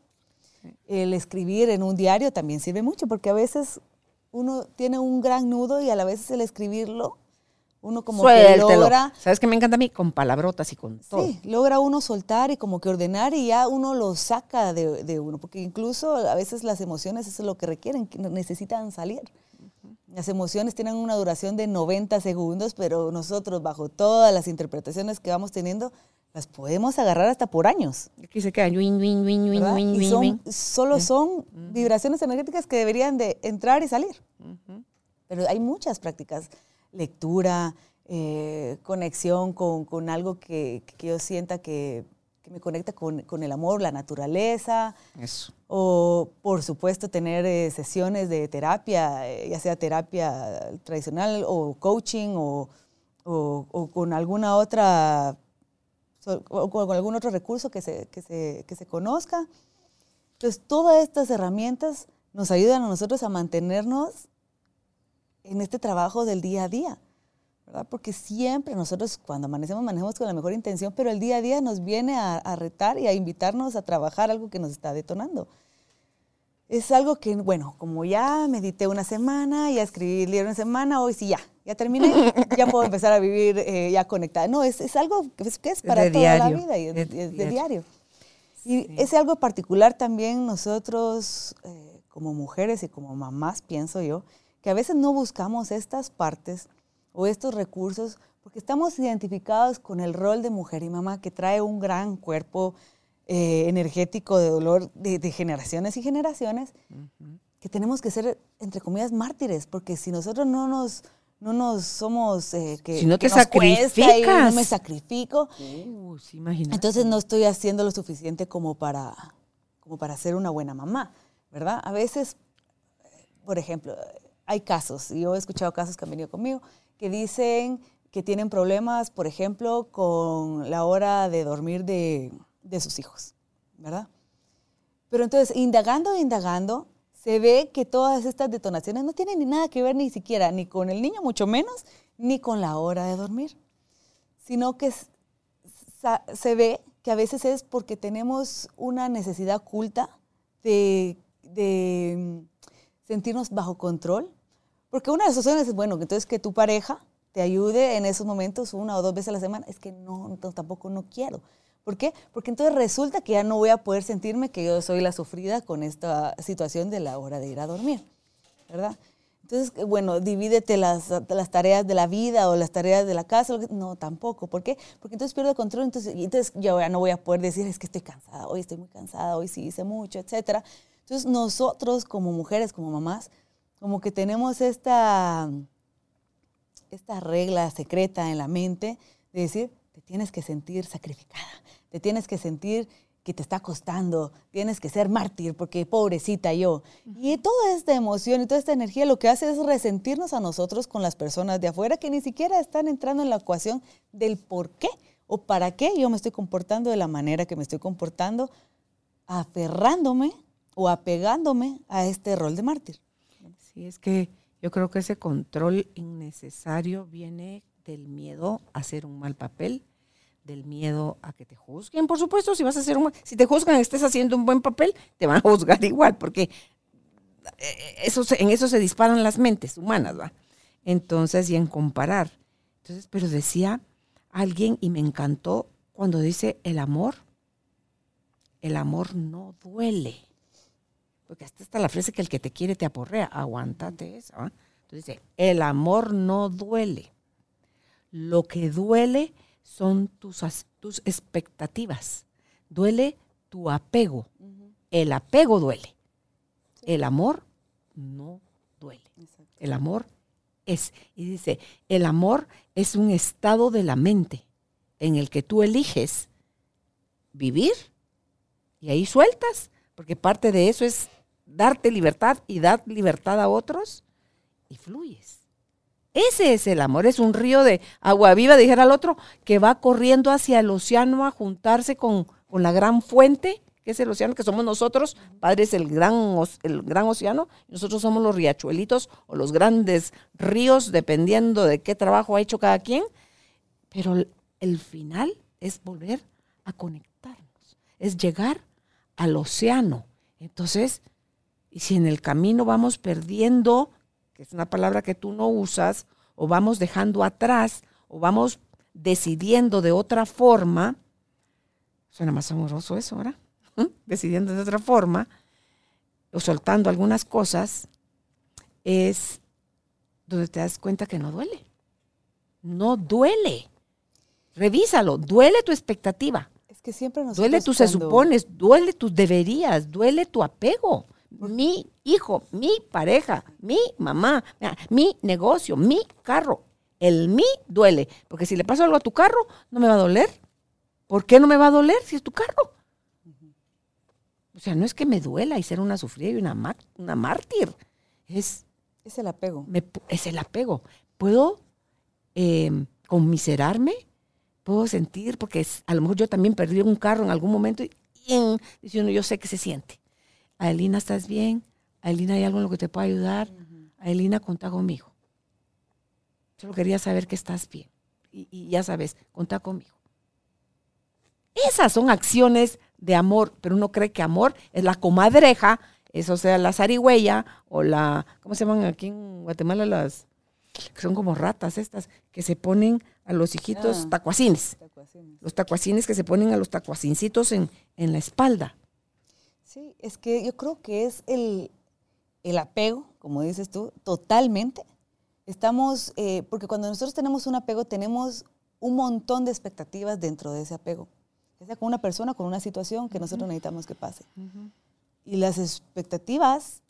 El escribir en un diario también sirve mucho porque a veces uno tiene un gran nudo y a la vez el escribirlo, uno como que Suéltelo. logra ¿Sabes qué me encanta a mí? Con palabrotas y con todo. Sí, logra uno soltar y como que ordenar y ya uno lo saca de, de uno, porque incluso a veces las emociones eso es lo que requieren, que necesitan salir. Las emociones tienen una duración de 90 segundos, pero nosotros bajo todas las interpretaciones que vamos teniendo, las podemos agarrar hasta por años. Aquí se quedan, win, win, win, win, y son, solo son vibraciones energéticas que deberían de entrar y salir. Pero hay muchas prácticas, lectura, eh, conexión con, con algo que, que yo sienta que, que me conecta con, con el amor, la naturaleza, Eso. o por supuesto tener eh, sesiones de terapia, eh, ya sea terapia tradicional o coaching o, o- o con alguna otra, o con algún otro recurso que se, que se, que se conozca. Entonces, todas estas herramientas nos ayudan a nosotros a mantenernos en este trabajo del día a día, ¿verdad? Porque siempre nosotros cuando amanecemos manejamos con la mejor intención, pero el día a día nos viene a, a retar y a invitarnos a trabajar algo que nos está detonando. Es algo que, bueno, como ya medité una semana, ya escribí el libro una semana, hoy sí ya, ya terminé, [LAUGHS] ya puedo empezar a vivir eh, ya conectada. No, es, es algo que es, que es para toda diario, la vida y es, de es de diario. diario. Y Sí. ese algo particular también nosotros, eh, como mujeres y como mamás, pienso yo, que a veces no buscamos estas partes o estos recursos porque estamos identificados con el rol de mujer y mamá que trae un gran cuerpo eh, energético de dolor de, de generaciones y generaciones, que tenemos que ser, entre comillas, mártires, porque si nosotros no nos, no nos somos eh, que Si no que te y no sacrificas. me sacrifico, Uh, sí, entonces no estoy haciendo lo suficiente como para, como para ser una buena mamá, ¿verdad? A veces, por ejemplo, hay casos, y yo he escuchado casos que han venido conmigo, que dicen que tienen problemas, por ejemplo, con la hora de dormir de, de sus hijos, ¿verdad? Pero entonces, indagando, indagando, se ve que todas estas detonaciones no tienen ni nada que ver ni siquiera ni con el niño, mucho menos, ni con la hora de dormir, sino que se ve que a veces es porque tenemos una necesidad oculta de, de, mm, sentirnos bajo control. Porque una de las opciones es, bueno, entonces que tu pareja te ayude en esos momentos una o dos veces a la semana. Es que no, entonces tampoco no quiero. ¿Por qué? porque entonces resulta que ya no voy a poder sentirme que yo soy la sufrida con esta situación de la hora de ir a dormir, ¿verdad? Entonces, eh, bueno, divídete las, las tareas de la vida o las tareas de la casa. No, tampoco. ¿Por qué? Porque entonces pierdo control. Entonces, entonces yo ya no voy a poder decir, es que estoy cansada, hoy estoy muy cansada, hoy sí hice mucho, etcétera. Entonces, nosotros como mujeres, como mamás, como que tenemos esta, esta regla secreta en la mente de decir, tienes que sentir sacrificada, te tienes que sentir que te está costando, tienes que ser mártir porque pobrecita yo. Y toda esta emoción y toda esta energía lo que hace es resentirnos a nosotros con las personas de afuera que ni siquiera están entrando en la ecuación del por qué o para qué yo me estoy comportando de la manera que me estoy comportando, aferrándome o apegándome a este rol de mártir. Sí, es que yo creo que ese control innecesario viene del miedo a hacer un mal papel, del miedo a que te juzguen. Por supuesto, si vas a hacer un, si te juzgan, estés haciendo un buen papel, te van a juzgar [LAUGHS] igual, porque eh, eso en eso se disparan las mentes humanas, ¿va? Entonces, y en comparar. Entonces, pero decía alguien y me encantó cuando dice el amor, el amor no duele. Porque hasta está la frase que el que te quiere te aporrea. Aguántate esa. ¿va? Entonces dice, el amor no duele. Lo que duele son tus, tus expectativas. Duele tu apego. El apego duele. El amor no duele. El amor es. Y dice, el amor es un estado de la mente en el que tú eliges vivir y ahí sueltas, porque parte de eso es darte libertad y dar libertad a otros y fluyes. Ese es el amor, es un río de agua viva, dijera el otro, que va corriendo hacia el océano a juntarse con, con la gran fuente, que es el océano, que somos nosotros, Padre es el gran, el gran océano, nosotros somos los riachuelitos o los grandes ríos, dependiendo de qué trabajo ha hecho cada quien, pero el final es volver a conectarnos, es llegar al océano. Entonces, y si en el camino vamos perdiendo, que es una palabra que tú no usas, o vamos dejando atrás, o vamos decidiendo de otra forma, suena más amoroso eso, ¿verdad? ¿Mm? Decidiendo de otra forma, o soltando algunas cosas, es donde te das cuenta que no duele. No duele. Revísalo, duele tu expectativa. Es que siempre nos Duele tu se supones, duele tus deberías, duele tu apego. Mi hijo, mi pareja, mi mamá, mi negocio, mi carro. El mi duele. Porque si le pasa algo a tu carro, no me va a doler. ¿Por qué no me va a doler si es tu carro? O sea, no es que me duela y ser una sufrida y una, una mártir. Es, Es el apego. me es el apego. Puedo eh, conmiserarme, puedo sentir, porque es- a lo mejor yo también perdí un carro en algún momento y, y en- yo sé que se siente. Adelina, ¿estás bien? Adelina, ¿hay algo en lo que te pueda ayudar? Adelina, contá conmigo. Solo quería saber que estás bien. Y, y ya sabes, contá conmigo. Esas son acciones de amor, pero uno cree que amor es la comadreja, eso sea la zarigüeya o la, ¿cómo se llaman aquí en Guatemala las, que son como ratas estas, que se ponen a los hijitos Ah. tacuacines, los tacuacines que se ponen a los tacuacincitos en, en la espalda. Sí, es que yo creo que es el, el apego, como dices tú, totalmente. Estamos, eh, porque cuando nosotros tenemos un apego, tenemos un montón de expectativas dentro de ese apego. Ya sea con una persona, con una situación que nosotros necesitamos que pase. Y las expectativas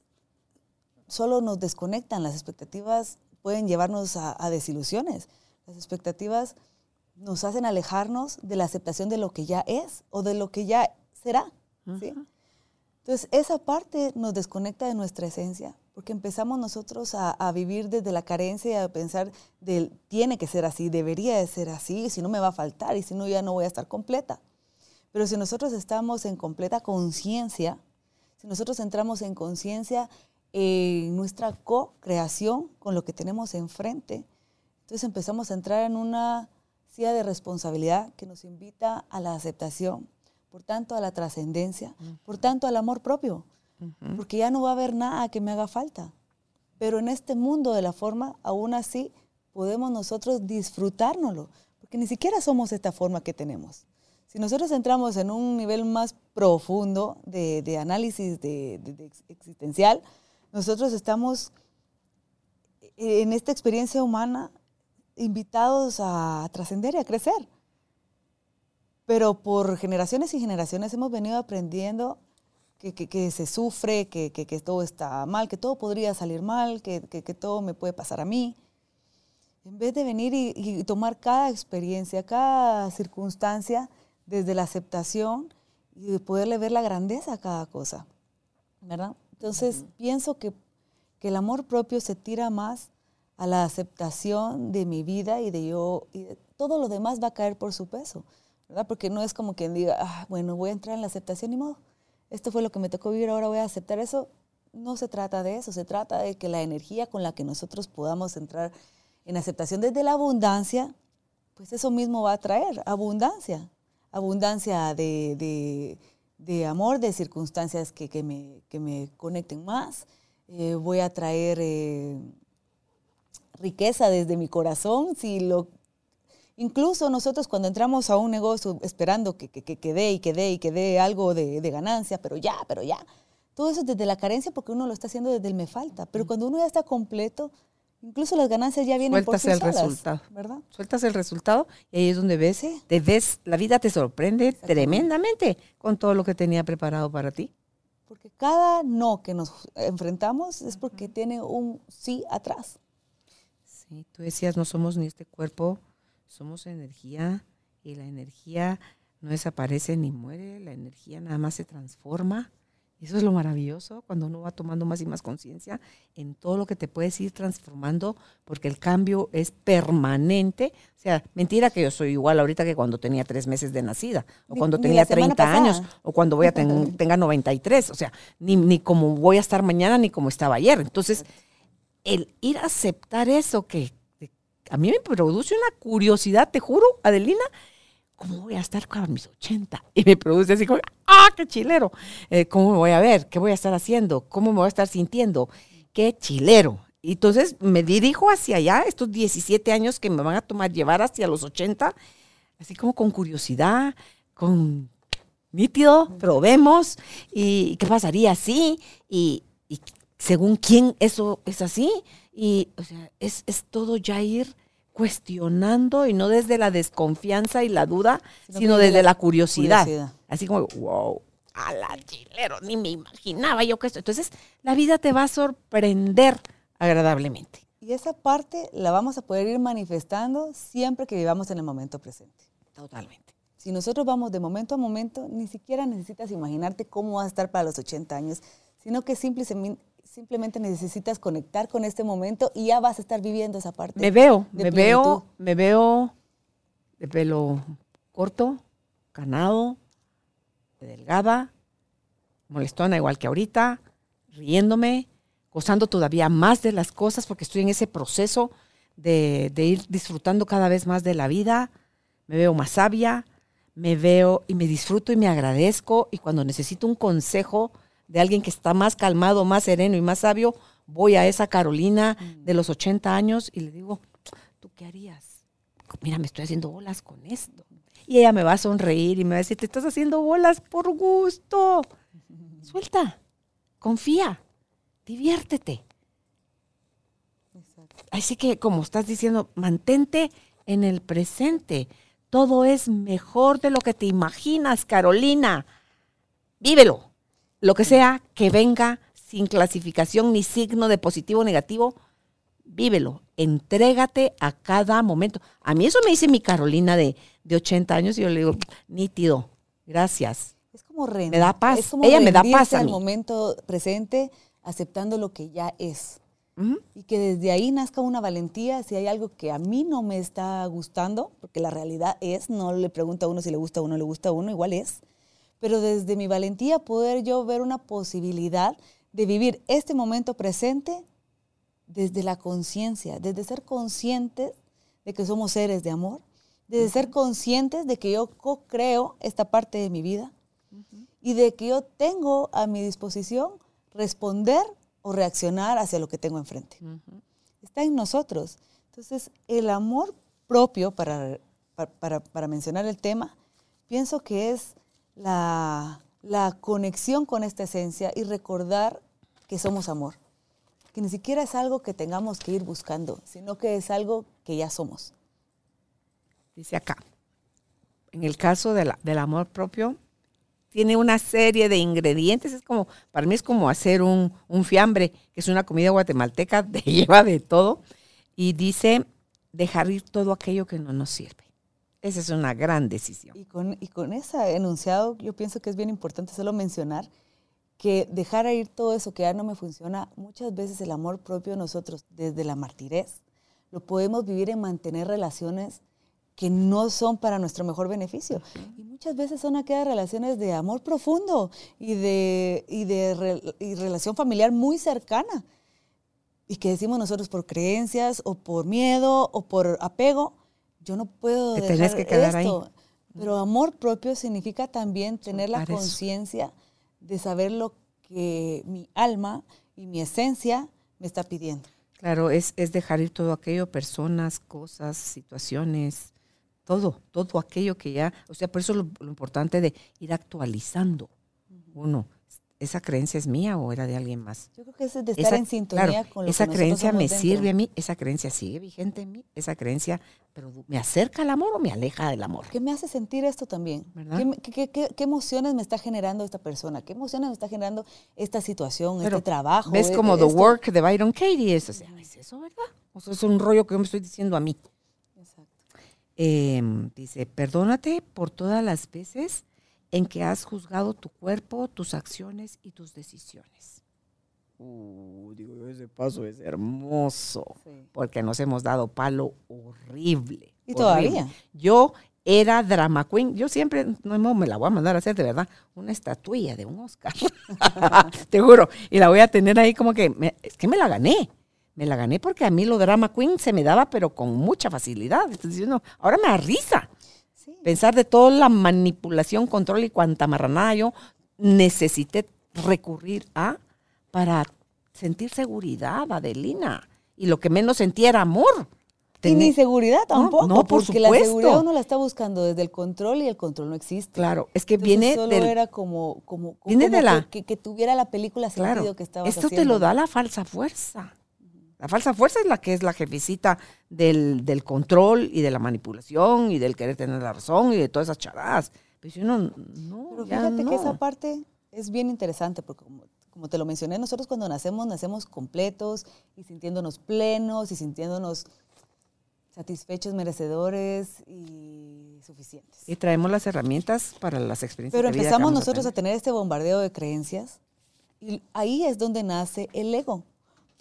solo nos desconectan, las expectativas pueden llevarnos a, a desilusiones. Las expectativas nos hacen alejarnos de la aceptación de lo que ya es o de lo que ya será. ¿sí? Entonces, esa parte nos desconecta de nuestra esencia, porque empezamos nosotros a, vivir desde la carencia y a pensar del tiene que ser así, debería de ser así, si no me va a faltar y si no ya no voy a estar completa. Pero si nosotros estamos en completa conciencia, si nosotros entramos en conciencia en nuestra co-creación con lo que tenemos enfrente, entonces empezamos a entrar en una silla de responsabilidad que nos invita a la aceptación, por tanto a la trascendencia, uh -huh. por tanto al amor propio, uh -huh. porque ya no va a haber nada que me haga falta. Pero en este mundo de la forma, aún así, podemos nosotros disfrutárnoslo, porque ni siquiera somos esta forma que tenemos. Si nosotros entramos en un nivel más profundo de, de análisis de, de, de existencial, nosotros estamos en esta experiencia humana invitados a trascender y a crecer. Pero por generaciones y generaciones hemos venido aprendiendo que, que, que se sufre, que, que, todo está mal, que todo podría salir mal, que, todo me puede pasar a mí. En vez de venir y, y, tomar cada experiencia, cada circunstancia desde la aceptación y de poderle ver la grandeza a cada cosa. ¿Verdad? Entonces, uh -huh. pienso que, que el amor propio se tira más a la aceptación de mi vida y de yo, y de, todo lo demás va a caer por su peso, Porque no es como quien diga, ah, bueno, voy a entrar en la aceptación ni modo, esto fue lo que me tocó vivir, ahora voy a aceptar eso. No se trata de eso, se trata de que la energía con la que nosotros podamos entrar en aceptación desde la abundancia, pues eso mismo va a traer abundancia, abundancia de, de, de amor, de circunstancias que, que, me, que me conecten más, eh, voy a traer... Eh, riqueza desde mi corazón, si lo incluso nosotros cuando entramos a un negocio esperando que, que, que dé y que dé y que dé algo de, de, ganancia, pero ya, pero ya, todo eso es desde la carencia porque uno lo está haciendo desde el me falta, pero cuando uno ya está completo, incluso las ganancias ya vienen Sueltas por sí el solas, resultado, ¿verdad? Sueltas el resultado y ahí es donde ves, sí. te ves, la vida te sorprende tremendamente con todo lo que tenía preparado para ti. Porque cada no que nos enfrentamos es porque uh -huh. tiene un sí atrás. Sí, tú decías, no somos ni este cuerpo, somos energía y la energía no desaparece ni muere, la energía nada más se transforma. Eso es lo maravilloso cuando uno va tomando más y más conciencia en todo lo que te puedes ir transformando, porque el cambio es permanente. O sea, mentira que yo soy igual ahorita que cuando tenía tres meses de nacida, o cuando tenía ni 30 años, o cuando voy a ten, [LAUGHS] tenga 93. O sea, ni, ni como voy a estar mañana, ni como estaba ayer. Entonces, el ir a aceptar eso que a mí me produce una curiosidad, te juro, Adelina, ¿cómo voy a estar con mis 80? Y me produce así como, ¡ah, qué chilero! Eh, ¿Cómo me voy a ver? ¿Qué voy a estar haciendo? ¿Cómo me voy a estar sintiendo? ¡Qué chilero! Y entonces me dirijo hacia allá, estos 17 años que me van a tomar llevar hacia los 80, así como con curiosidad, con nítido, probemos, y qué pasaría así, y, y según quién eso es así. Y o sea, es, es todo ya ir cuestionando y no desde la desconfianza y la duda, sino, sino desde la, la curiosidad. curiosidad. Así como, wow, a la chilero, ni me imaginaba yo que esto. Entonces, la vida te va a sorprender agradablemente. Y esa parte la vamos a poder ir manifestando siempre que vivamos en el momento presente. Totalmente. Si nosotros vamos de momento a momento, ni siquiera necesitas imaginarte cómo vas a estar para los 80 años, sino que simplemente simplemente necesitas conectar con este momento y ya vas a estar viviendo esa parte. Me veo, me plenitud. veo, me veo de pelo corto, canado, delgada, molestona igual que ahorita, riéndome, gozando todavía más de las cosas porque estoy en ese proceso de, de ir disfrutando cada vez más de la vida. Me veo más sabia, me veo y me disfruto y me agradezco y cuando necesito un consejo, de alguien que está más calmado, más sereno y más sabio, voy a esa Carolina mm. de los 80 años y le digo, ¿tú qué harías? Mira, me estoy haciendo bolas con esto. Y ella me va a sonreír y me va a decir, te estás haciendo bolas por gusto. [LAUGHS] Suelta, confía, diviértete. Exacto. Así que, como estás diciendo, mantente en el presente. Todo es mejor de lo que te imaginas, Carolina. Vívelo lo que sea que venga sin clasificación ni signo de positivo o negativo, vívelo. entrégate a cada momento. A mí eso me dice mi Carolina de, de 80 años y yo le digo, nítido, gracias. Es como rendir. Me da paz. Es como Ella me da paz al momento presente, aceptando lo que ya es. Y que desde ahí nazca una valentía si hay algo que a mí no me está gustando, porque la realidad es, no le pregunto a uno si le gusta a uno, le gusta a uno, igual es. Pero desde mi valentía poder yo ver una posibilidad de vivir este momento presente desde la conciencia, desde ser conscientes de que somos seres de amor, desde ser conscientes de que yo co-creo esta parte de mi vida y de que yo tengo a mi disposición responder o reaccionar hacia lo que tengo enfrente. Está en nosotros. Entonces, el amor propio, para, pa- para, para mencionar el tema, pienso que es la, la conexión con esta esencia y recordar que somos amor. Que ni siquiera es algo que tengamos que ir buscando, sino que es algo que ya somos. Dice acá, en el caso de la- del amor propio, tiene una serie de ingredientes. Es como, para mí es como hacer un, un fiambre, que es una comida guatemalteca, [LAUGHS] te lleva de todo. Y dice, dejar ir todo aquello que no nos sirve. Esa es una gran decisión. Y con, y con ese enunciado, yo pienso que es bien importante solo mencionar que dejar ir todo eso que ya no me funciona, muchas veces el amor propio de nosotros, desde la martirez, lo podemos vivir en mantener relaciones que no son para nuestro mejor beneficio. Y muchas veces son aquellas relaciones de amor profundo y de, y de re- y relación familiar muy cercana. Y que decimos nosotros por creencias o por miedo o por apego, yo no puedo Te dejar tenés que quedar ahí. esto. Pero amor propio significa también tener la conciencia de saber lo que mi alma y mi esencia me está pidiendo. Claro, es, es dejar ir todo aquello, personas, cosas, situaciones, todo, todo aquello que ya, o sea, por eso lo, lo importante de ir actualizando. Uno, ¿esa creencia es mía o era de alguien más? Yo creo que es de estar en sintonía claro, con lo esa que creencia me dentro. sirve a mí, esa creencia sigue vigente en mí, esa creencia, pero me acerca al amor o me aleja del amor. ¿Qué me hace sentir esto también? ¿Qué, me- qué- qué- qué- qué emociones me está generando esta persona? ¿Qué emociones me está generando esta situación, Pero este trabajo? ¿Ves e- como e- The esto? Work de Byron Katie? Es, o sea, ¿es eso, verdad? O sea, es un rollo que yo me estoy diciendo a mí. Exacto. Eh, dice, perdónate por todas las veces en que has juzgado tu cuerpo, tus acciones y tus decisiones. Uh, digo yo, ese paso es hermoso, Sí. porque nos hemos dado palo horrible. Y horrible. todavía. Yo era drama queen, yo siempre, no no, me la voy a mandar a hacer de verdad, una estatuilla de un Oscar, [LAUGHS] te juro, y la voy a tener ahí como que, me- es que me la gané, me la gané porque a mí lo drama queen se me daba pero con mucha facilidad, entonces yo ahora me da risa Sí. pensar de toda la manipulación, control y cuanta marranada yo necesité recurrir a para sentir seguridad, Adelina. Y lo que menos sentía era amor. Y ni seguridad tampoco, no, por porque la seguridad uno la está buscando desde el control y el control no existe. Claro, es que Entonces, viene solo del- era como, como, Viene como de la- que, tuviera la película sentido Claro, que estabas esto te lo da la falsa fuerza. La falsa fuerza es la que es la jefecita del, del control y de la manipulación y del querer tener la razón y de todas esas charadas. Pero si uno, no, Pero fíjate que no. esa parte es bien interesante porque como, como te lo mencioné, nosotros cuando nacemos, nacemos completos y sintiéndonos plenos y sintiéndonos satisfechos, merecedores y suficientes. Y traemos las herramientas para las experiencias Pero de vida que empezamos nosotros a tener. tener este bombardeo de creencias y ahí es donde nace el ego.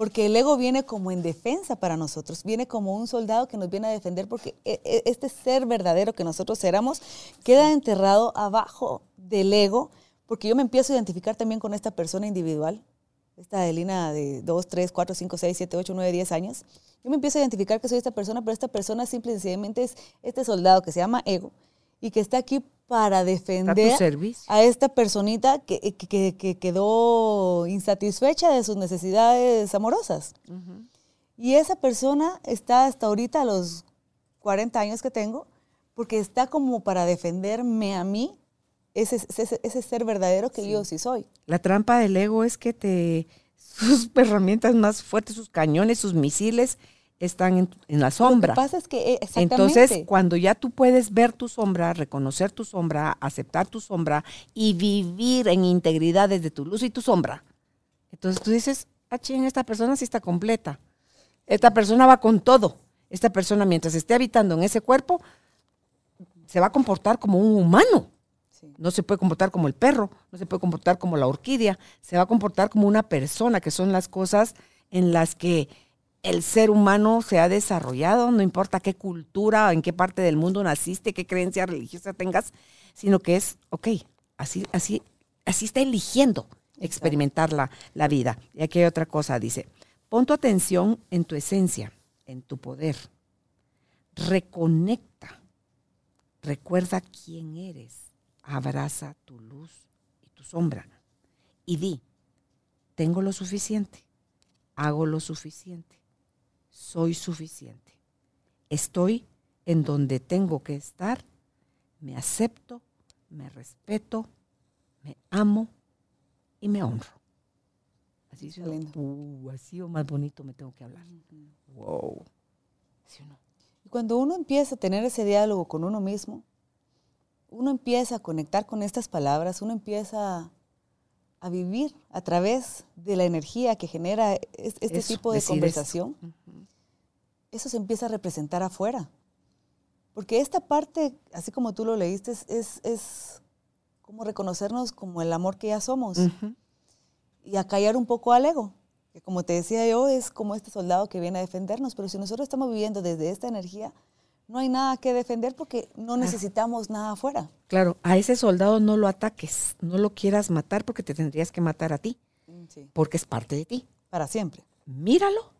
Porque el ego viene como en defensa para nosotros, viene como un soldado que nos viene a defender porque e- e- este ser verdadero que nosotros éramos queda enterrado abajo del ego, porque yo me empiezo a identificar también con esta persona individual, esta Adelina de 2, 3, 4, 5, 6, 7, 8, 9, 10 años. Yo me empiezo a identificar que soy esta persona, pero esta persona simple y sencillamente es este soldado que se llama ego y que está aquí para defender a esta personita que, que- que- que quedó insatisfecha de sus necesidades amorosas. Y esa persona está hasta ahorita a los 40 años que tengo, porque está como para defenderme a mí, ese, ese, ese ser verdadero que yo sí soy. La trampa del ego es que te [LAUGHS] sus herramientas más fuertes, sus cañones, sus misiles están en, en la sombra. Lo que pasa es que, eh, exactamente, Entonces, cuando ya tú puedes ver tu sombra, reconocer tu sombra, aceptar tu sombra y vivir en integridad desde tu luz y tu sombra, entonces tú dices, ah, ching, esta persona sí está completa. Esta persona va con todo. Esta persona, mientras esté habitando en ese cuerpo, se va a comportar como un humano. Sí. No se puede comportar como el perro, no se puede comportar como la orquídea, se va a comportar como una persona, que son las cosas en las que el ser humano se ha desarrollado, no importa qué cultura, en qué parte del mundo naciste, qué creencia religiosa tengas, sino que es, ok, así, así, así está eligiendo experimentar la, la vida. Y aquí hay otra cosa, dice, pon tu atención en tu esencia, en tu poder. Reconecta. Recuerda quién eres. Abraza tu luz y tu sombra. Y di, tengo lo suficiente, hago lo suficiente, soy suficiente. Estoy en donde tengo que estar, me acepto, me respeto, me amo y me honro. Así, Qué ¿sí o no? lindo. Uh, así o más bonito me tengo que hablar. Wow. ¿Sí o no? Y cuando uno empieza a tener ese diálogo con uno mismo, uno empieza a conectar con estas palabras, uno empieza a vivir a través de la energía que genera es- este Eso, tipo de eso. Eso se empieza a representar afuera. Porque esta parte, así como tú lo leíste, es, es, es como reconocernos como el amor que ya somos y acallar un poco al ego. Que como te decía yo, es como este soldado que viene a defendernos, pero si nosotros estamos viviendo desde esta energía, no hay nada que defender porque no necesitamos nada afuera. Claro, a ese soldado no lo ataques, no lo quieras matar porque te tendrías que matar a ti, Sí. porque es parte de ti. Para siempre. Míralo,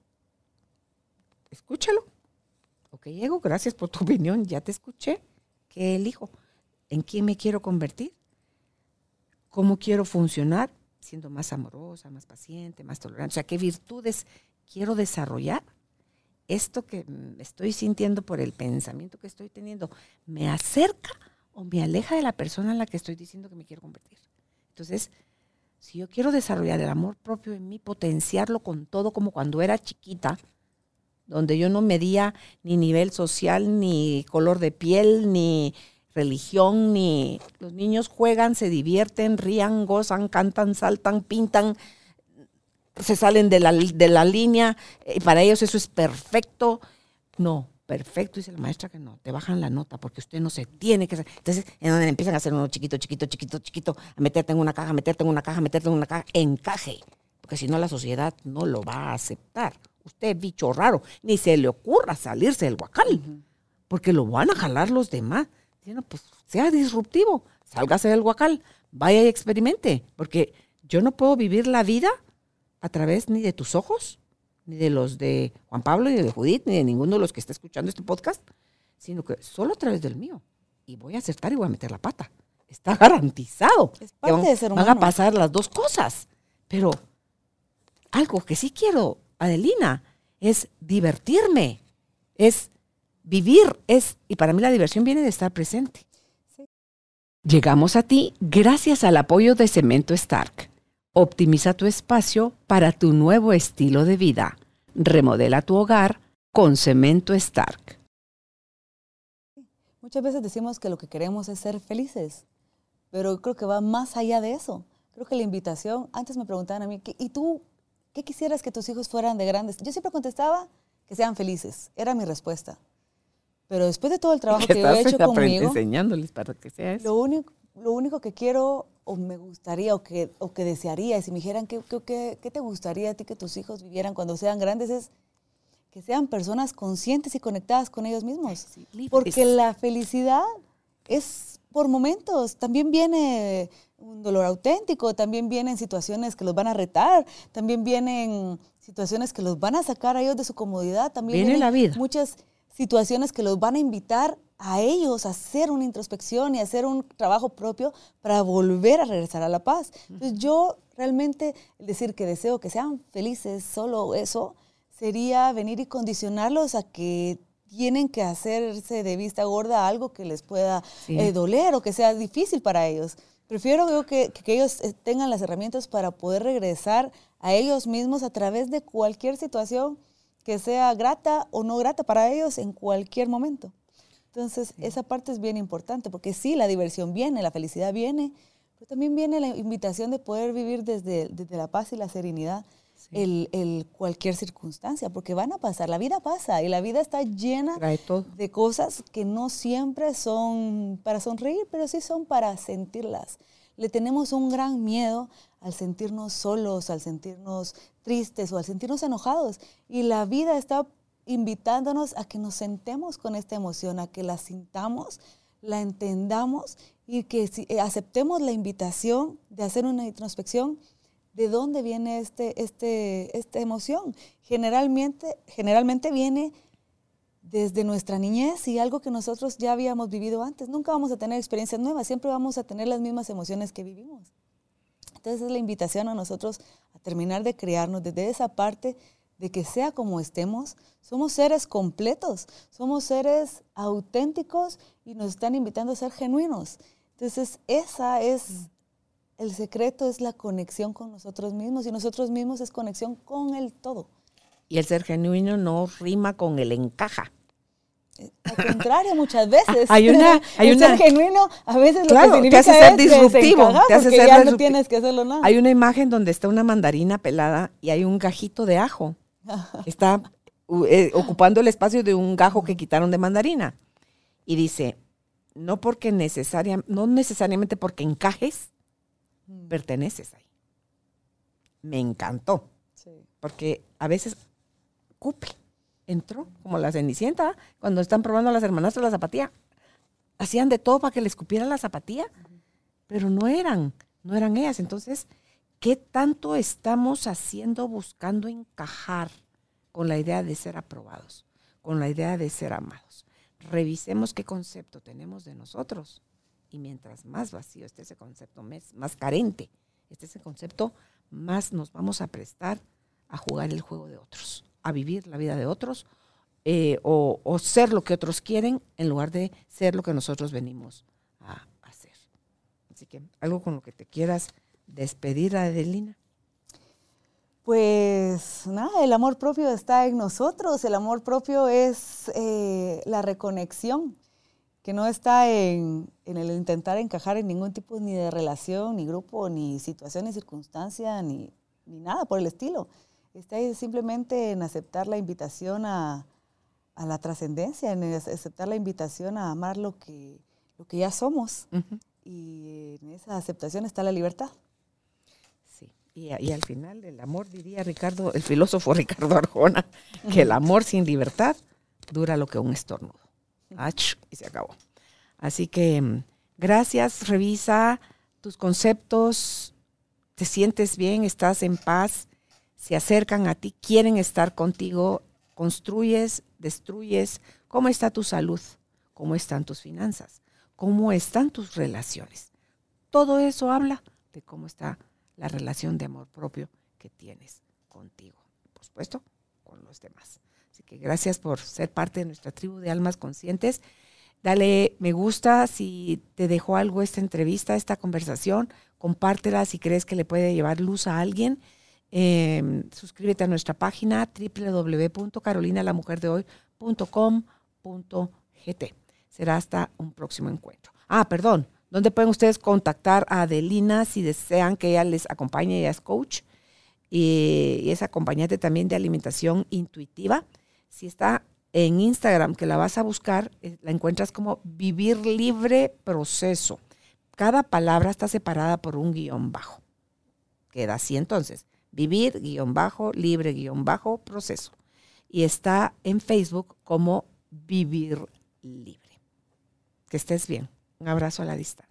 escúchalo. Ok, Ego, gracias por tu [LAUGHS] opinión, ya te escuché. ¿Qué elijo? ¿En quién me quiero convertir? ¿Cómo quiero funcionar? Siendo más amorosa, más paciente, más tolerante. O sea, ¿qué virtudes quiero desarrollar? Esto que estoy sintiendo por el pensamiento que estoy teniendo, ¿me acerca o me aleja de la persona en la que estoy diciendo que me quiero convertir? Entonces, si yo quiero desarrollar el amor propio en mí, potenciarlo con todo como cuando era chiquita, donde yo no medía ni nivel social, ni color de piel, ni religión, ni los niños juegan, se divierten, rían, gozan, cantan, saltan, pintan, se salen de la, de la línea, y para ellos eso es perfecto. No, perfecto, dice la maestra que no, te bajan la nota porque usted no se tiene que. Entonces, en donde empiezan a hacer uno chiquito, chiquito, chiquito, chiquito, a meterte en una caja, meterte en una caja, meterte en una caja, encaje, porque si no la sociedad no lo va a aceptar. Usted, bicho raro, ni se le ocurra salirse del guacal, porque lo van a jalar los demás. Diciendo, pues sea disruptivo, sálgase del guacal, vaya y experimente, porque yo no puedo vivir la vida a través ni de tus ojos, ni de los de Juan Pablo, ni de Judith, ni de ninguno de los que está escuchando este podcast, sino que solo a través del mío. Y voy a acertar y voy a meter la pata. Está garantizado. Es parte van, de ser van a humano. pasar las dos cosas. Pero algo que sí quiero, Adelina, es divertirme, es vivir, es, y para mí la diversión viene de estar presente. Sí. Llegamos a ti gracias al apoyo de Cemento Stark. Optimiza tu espacio para tu nuevo estilo de vida. Remodela tu hogar con Cemento Stark. Muchas veces decimos que lo que queremos es ser felices, pero creo que va más allá de eso. Creo que la invitación, antes me preguntaban a mí, ¿qué- ¿y tú qué quisieras que tus hijos fueran de grandes? Yo siempre contestaba que sean felices, era mi respuesta. Pero después de todo el trabajo que yo he hecho conmigo, enseñándoles para que sea eso. lo único, lo único que quiero o me gustaría o que, o que desearía, y si me dijeran ¿qué, qué, qué- qué te gustaría a ti que tus hijos vivieran cuando sean grandes, es que sean personas conscientes y conectadas con ellos mismos. Porque la felicidad es por momentos, también viene un dolor auténtico, también vienen situaciones que los van a retar, también vienen situaciones que los van a sacar a ellos de su comodidad, también Viene vienen la vida. muchas situaciones que los van a invitar a ellos a hacer una introspección y a hacer un trabajo propio para volver a regresar a la paz. Entonces yo realmente el decir que deseo que sean felices, solo eso, sería venir y condicionarlos a que tienen que hacerse de vista gorda algo que les pueda Sí. eh, doler o que sea difícil para ellos. Prefiero yo que, ellos eh, tengan las herramientas para poder regresar a ellos mismos a través de cualquier situación que sea grata o no grata para ellos en cualquier momento. Entonces, esa parte es bien importante, porque sí, la diversión viene, la felicidad viene, pero también viene la invitación de poder vivir desde, desde la paz y la serenidad. El, el cualquier circunstancia, porque van a pasar, la vida pasa y la vida está llena de cosas que no siempre son para sonreír, pero sí son para sentirlas. Le tenemos un gran miedo al sentirnos solos, al sentirnos tristes o al sentirnos enojados. Y la vida está invitándonos a que nos sentemos con esta emoción, a que la sintamos, la entendamos y que si- eh, aceptemos la invitación de hacer una introspección de dónde viene este, este, esta emoción. Generalmente, generalmente viene desde nuestra niñez y algo que nosotros ya habíamos vivido antes. Nunca vamos a tener experiencias nuevas, siempre vamos a tener las mismas emociones que vivimos. Entonces es la invitación a nosotros a terminar de crearnos desde esa parte de que sea como estemos, somos seres completos, somos seres auténticos y nos están invitando a ser genuinos. Entonces esa es el secreto, es la conexión con nosotros mismos y nosotros mismos es conexión con el todo. Y el ser genuino no rima con el encaja. Al contrario, muchas veces. [LAUGHS] Hay una- hay el una- ser genuino a veces Claro, lo que te significa hace ser disruptivo, te hace ser ya no tienes que hacerlo nada. Hay una imagen donde está una mandarina pelada y hay un gajito de ajo. [LAUGHS] Está eh, ocupando el espacio de un gajo que quitaron de mandarina. Y dice, no porque necesaria, no necesariamente porque encajes, perteneces ahí. Me encantó. Sí. porque a veces cupe, entró, como la cenicienta, cuando están probando a las hermanas la zapatilla. Hacían de todo para que les cupiera la zapatilla, pero no eran, no eran ellas. Entonces, ¿qué tanto estamos haciendo buscando encajar con la idea de ser aprobados, con la idea de ser amados? Revisemos qué concepto tenemos de nosotros. Y mientras más vacío esté ese concepto, más, carente esté ese concepto, más nos vamos a prestar a jugar el juego de otros, a vivir la vida de otros eh, o, o ser lo que otros quieren en lugar de ser lo que nosotros venimos a hacer. Así que algo con lo que te quieras despedir, Adelina. Pues nada, el amor propio está en nosotros. El amor propio es eh, la reconexión, que no está en, en el intentar encajar en ningún tipo ni de relación, ni grupo, ni situación, ni circunstancia, ni, ni nada por el estilo. Está ahí simplemente en aceptar la invitación a, a la trascendencia, en aceptar la invitación a amar lo que, lo que ya somos. Y en esa aceptación está la libertad. Sí. Y, y al final el amor, diría Ricardo, el filósofo [LAUGHS] Ricardo Arjona, que el amor sin libertad dura lo que un estornudo. Y se acabó. Así que mm, gracias, revisa tus conceptos, te sientes bien, estás en paz, se acercan a ti, quieren estar contigo, construyes, destruyes. ¿Cómo está tu salud? ¿Cómo están tus finanzas? ¿Cómo están tus relaciones? Todo eso habla de cómo está la relación de amor propio que tienes contigo, por supuesto, con los demás. Así que gracias por ser parte de nuestra tribu de almas conscientes. Dale me gusta si te dejó algo esta entrevista, esta conversación. Compártela si crees que le puede llevar luz a alguien. Eh, suscríbete a nuestra página www.carolinalamujerdehoy.com.gt. Será hasta un próximo encuentro. Ah, perdón. ¿Dónde pueden ustedes contactar a Adelina si desean que ella les acompañe? Ella es coach y, y es acompañante también de alimentación intuitiva. Si está en Instagram, que la vas a buscar, eh, la encuentras como Vivir Libre Proceso. Cada palabra está separada por un guion bajo. Queda así entonces. Vivir, guion bajo, libre, guion bajo, proceso. Y está en Facebook como Vivir Libre. Que estés bien. Un abrazo a la distancia.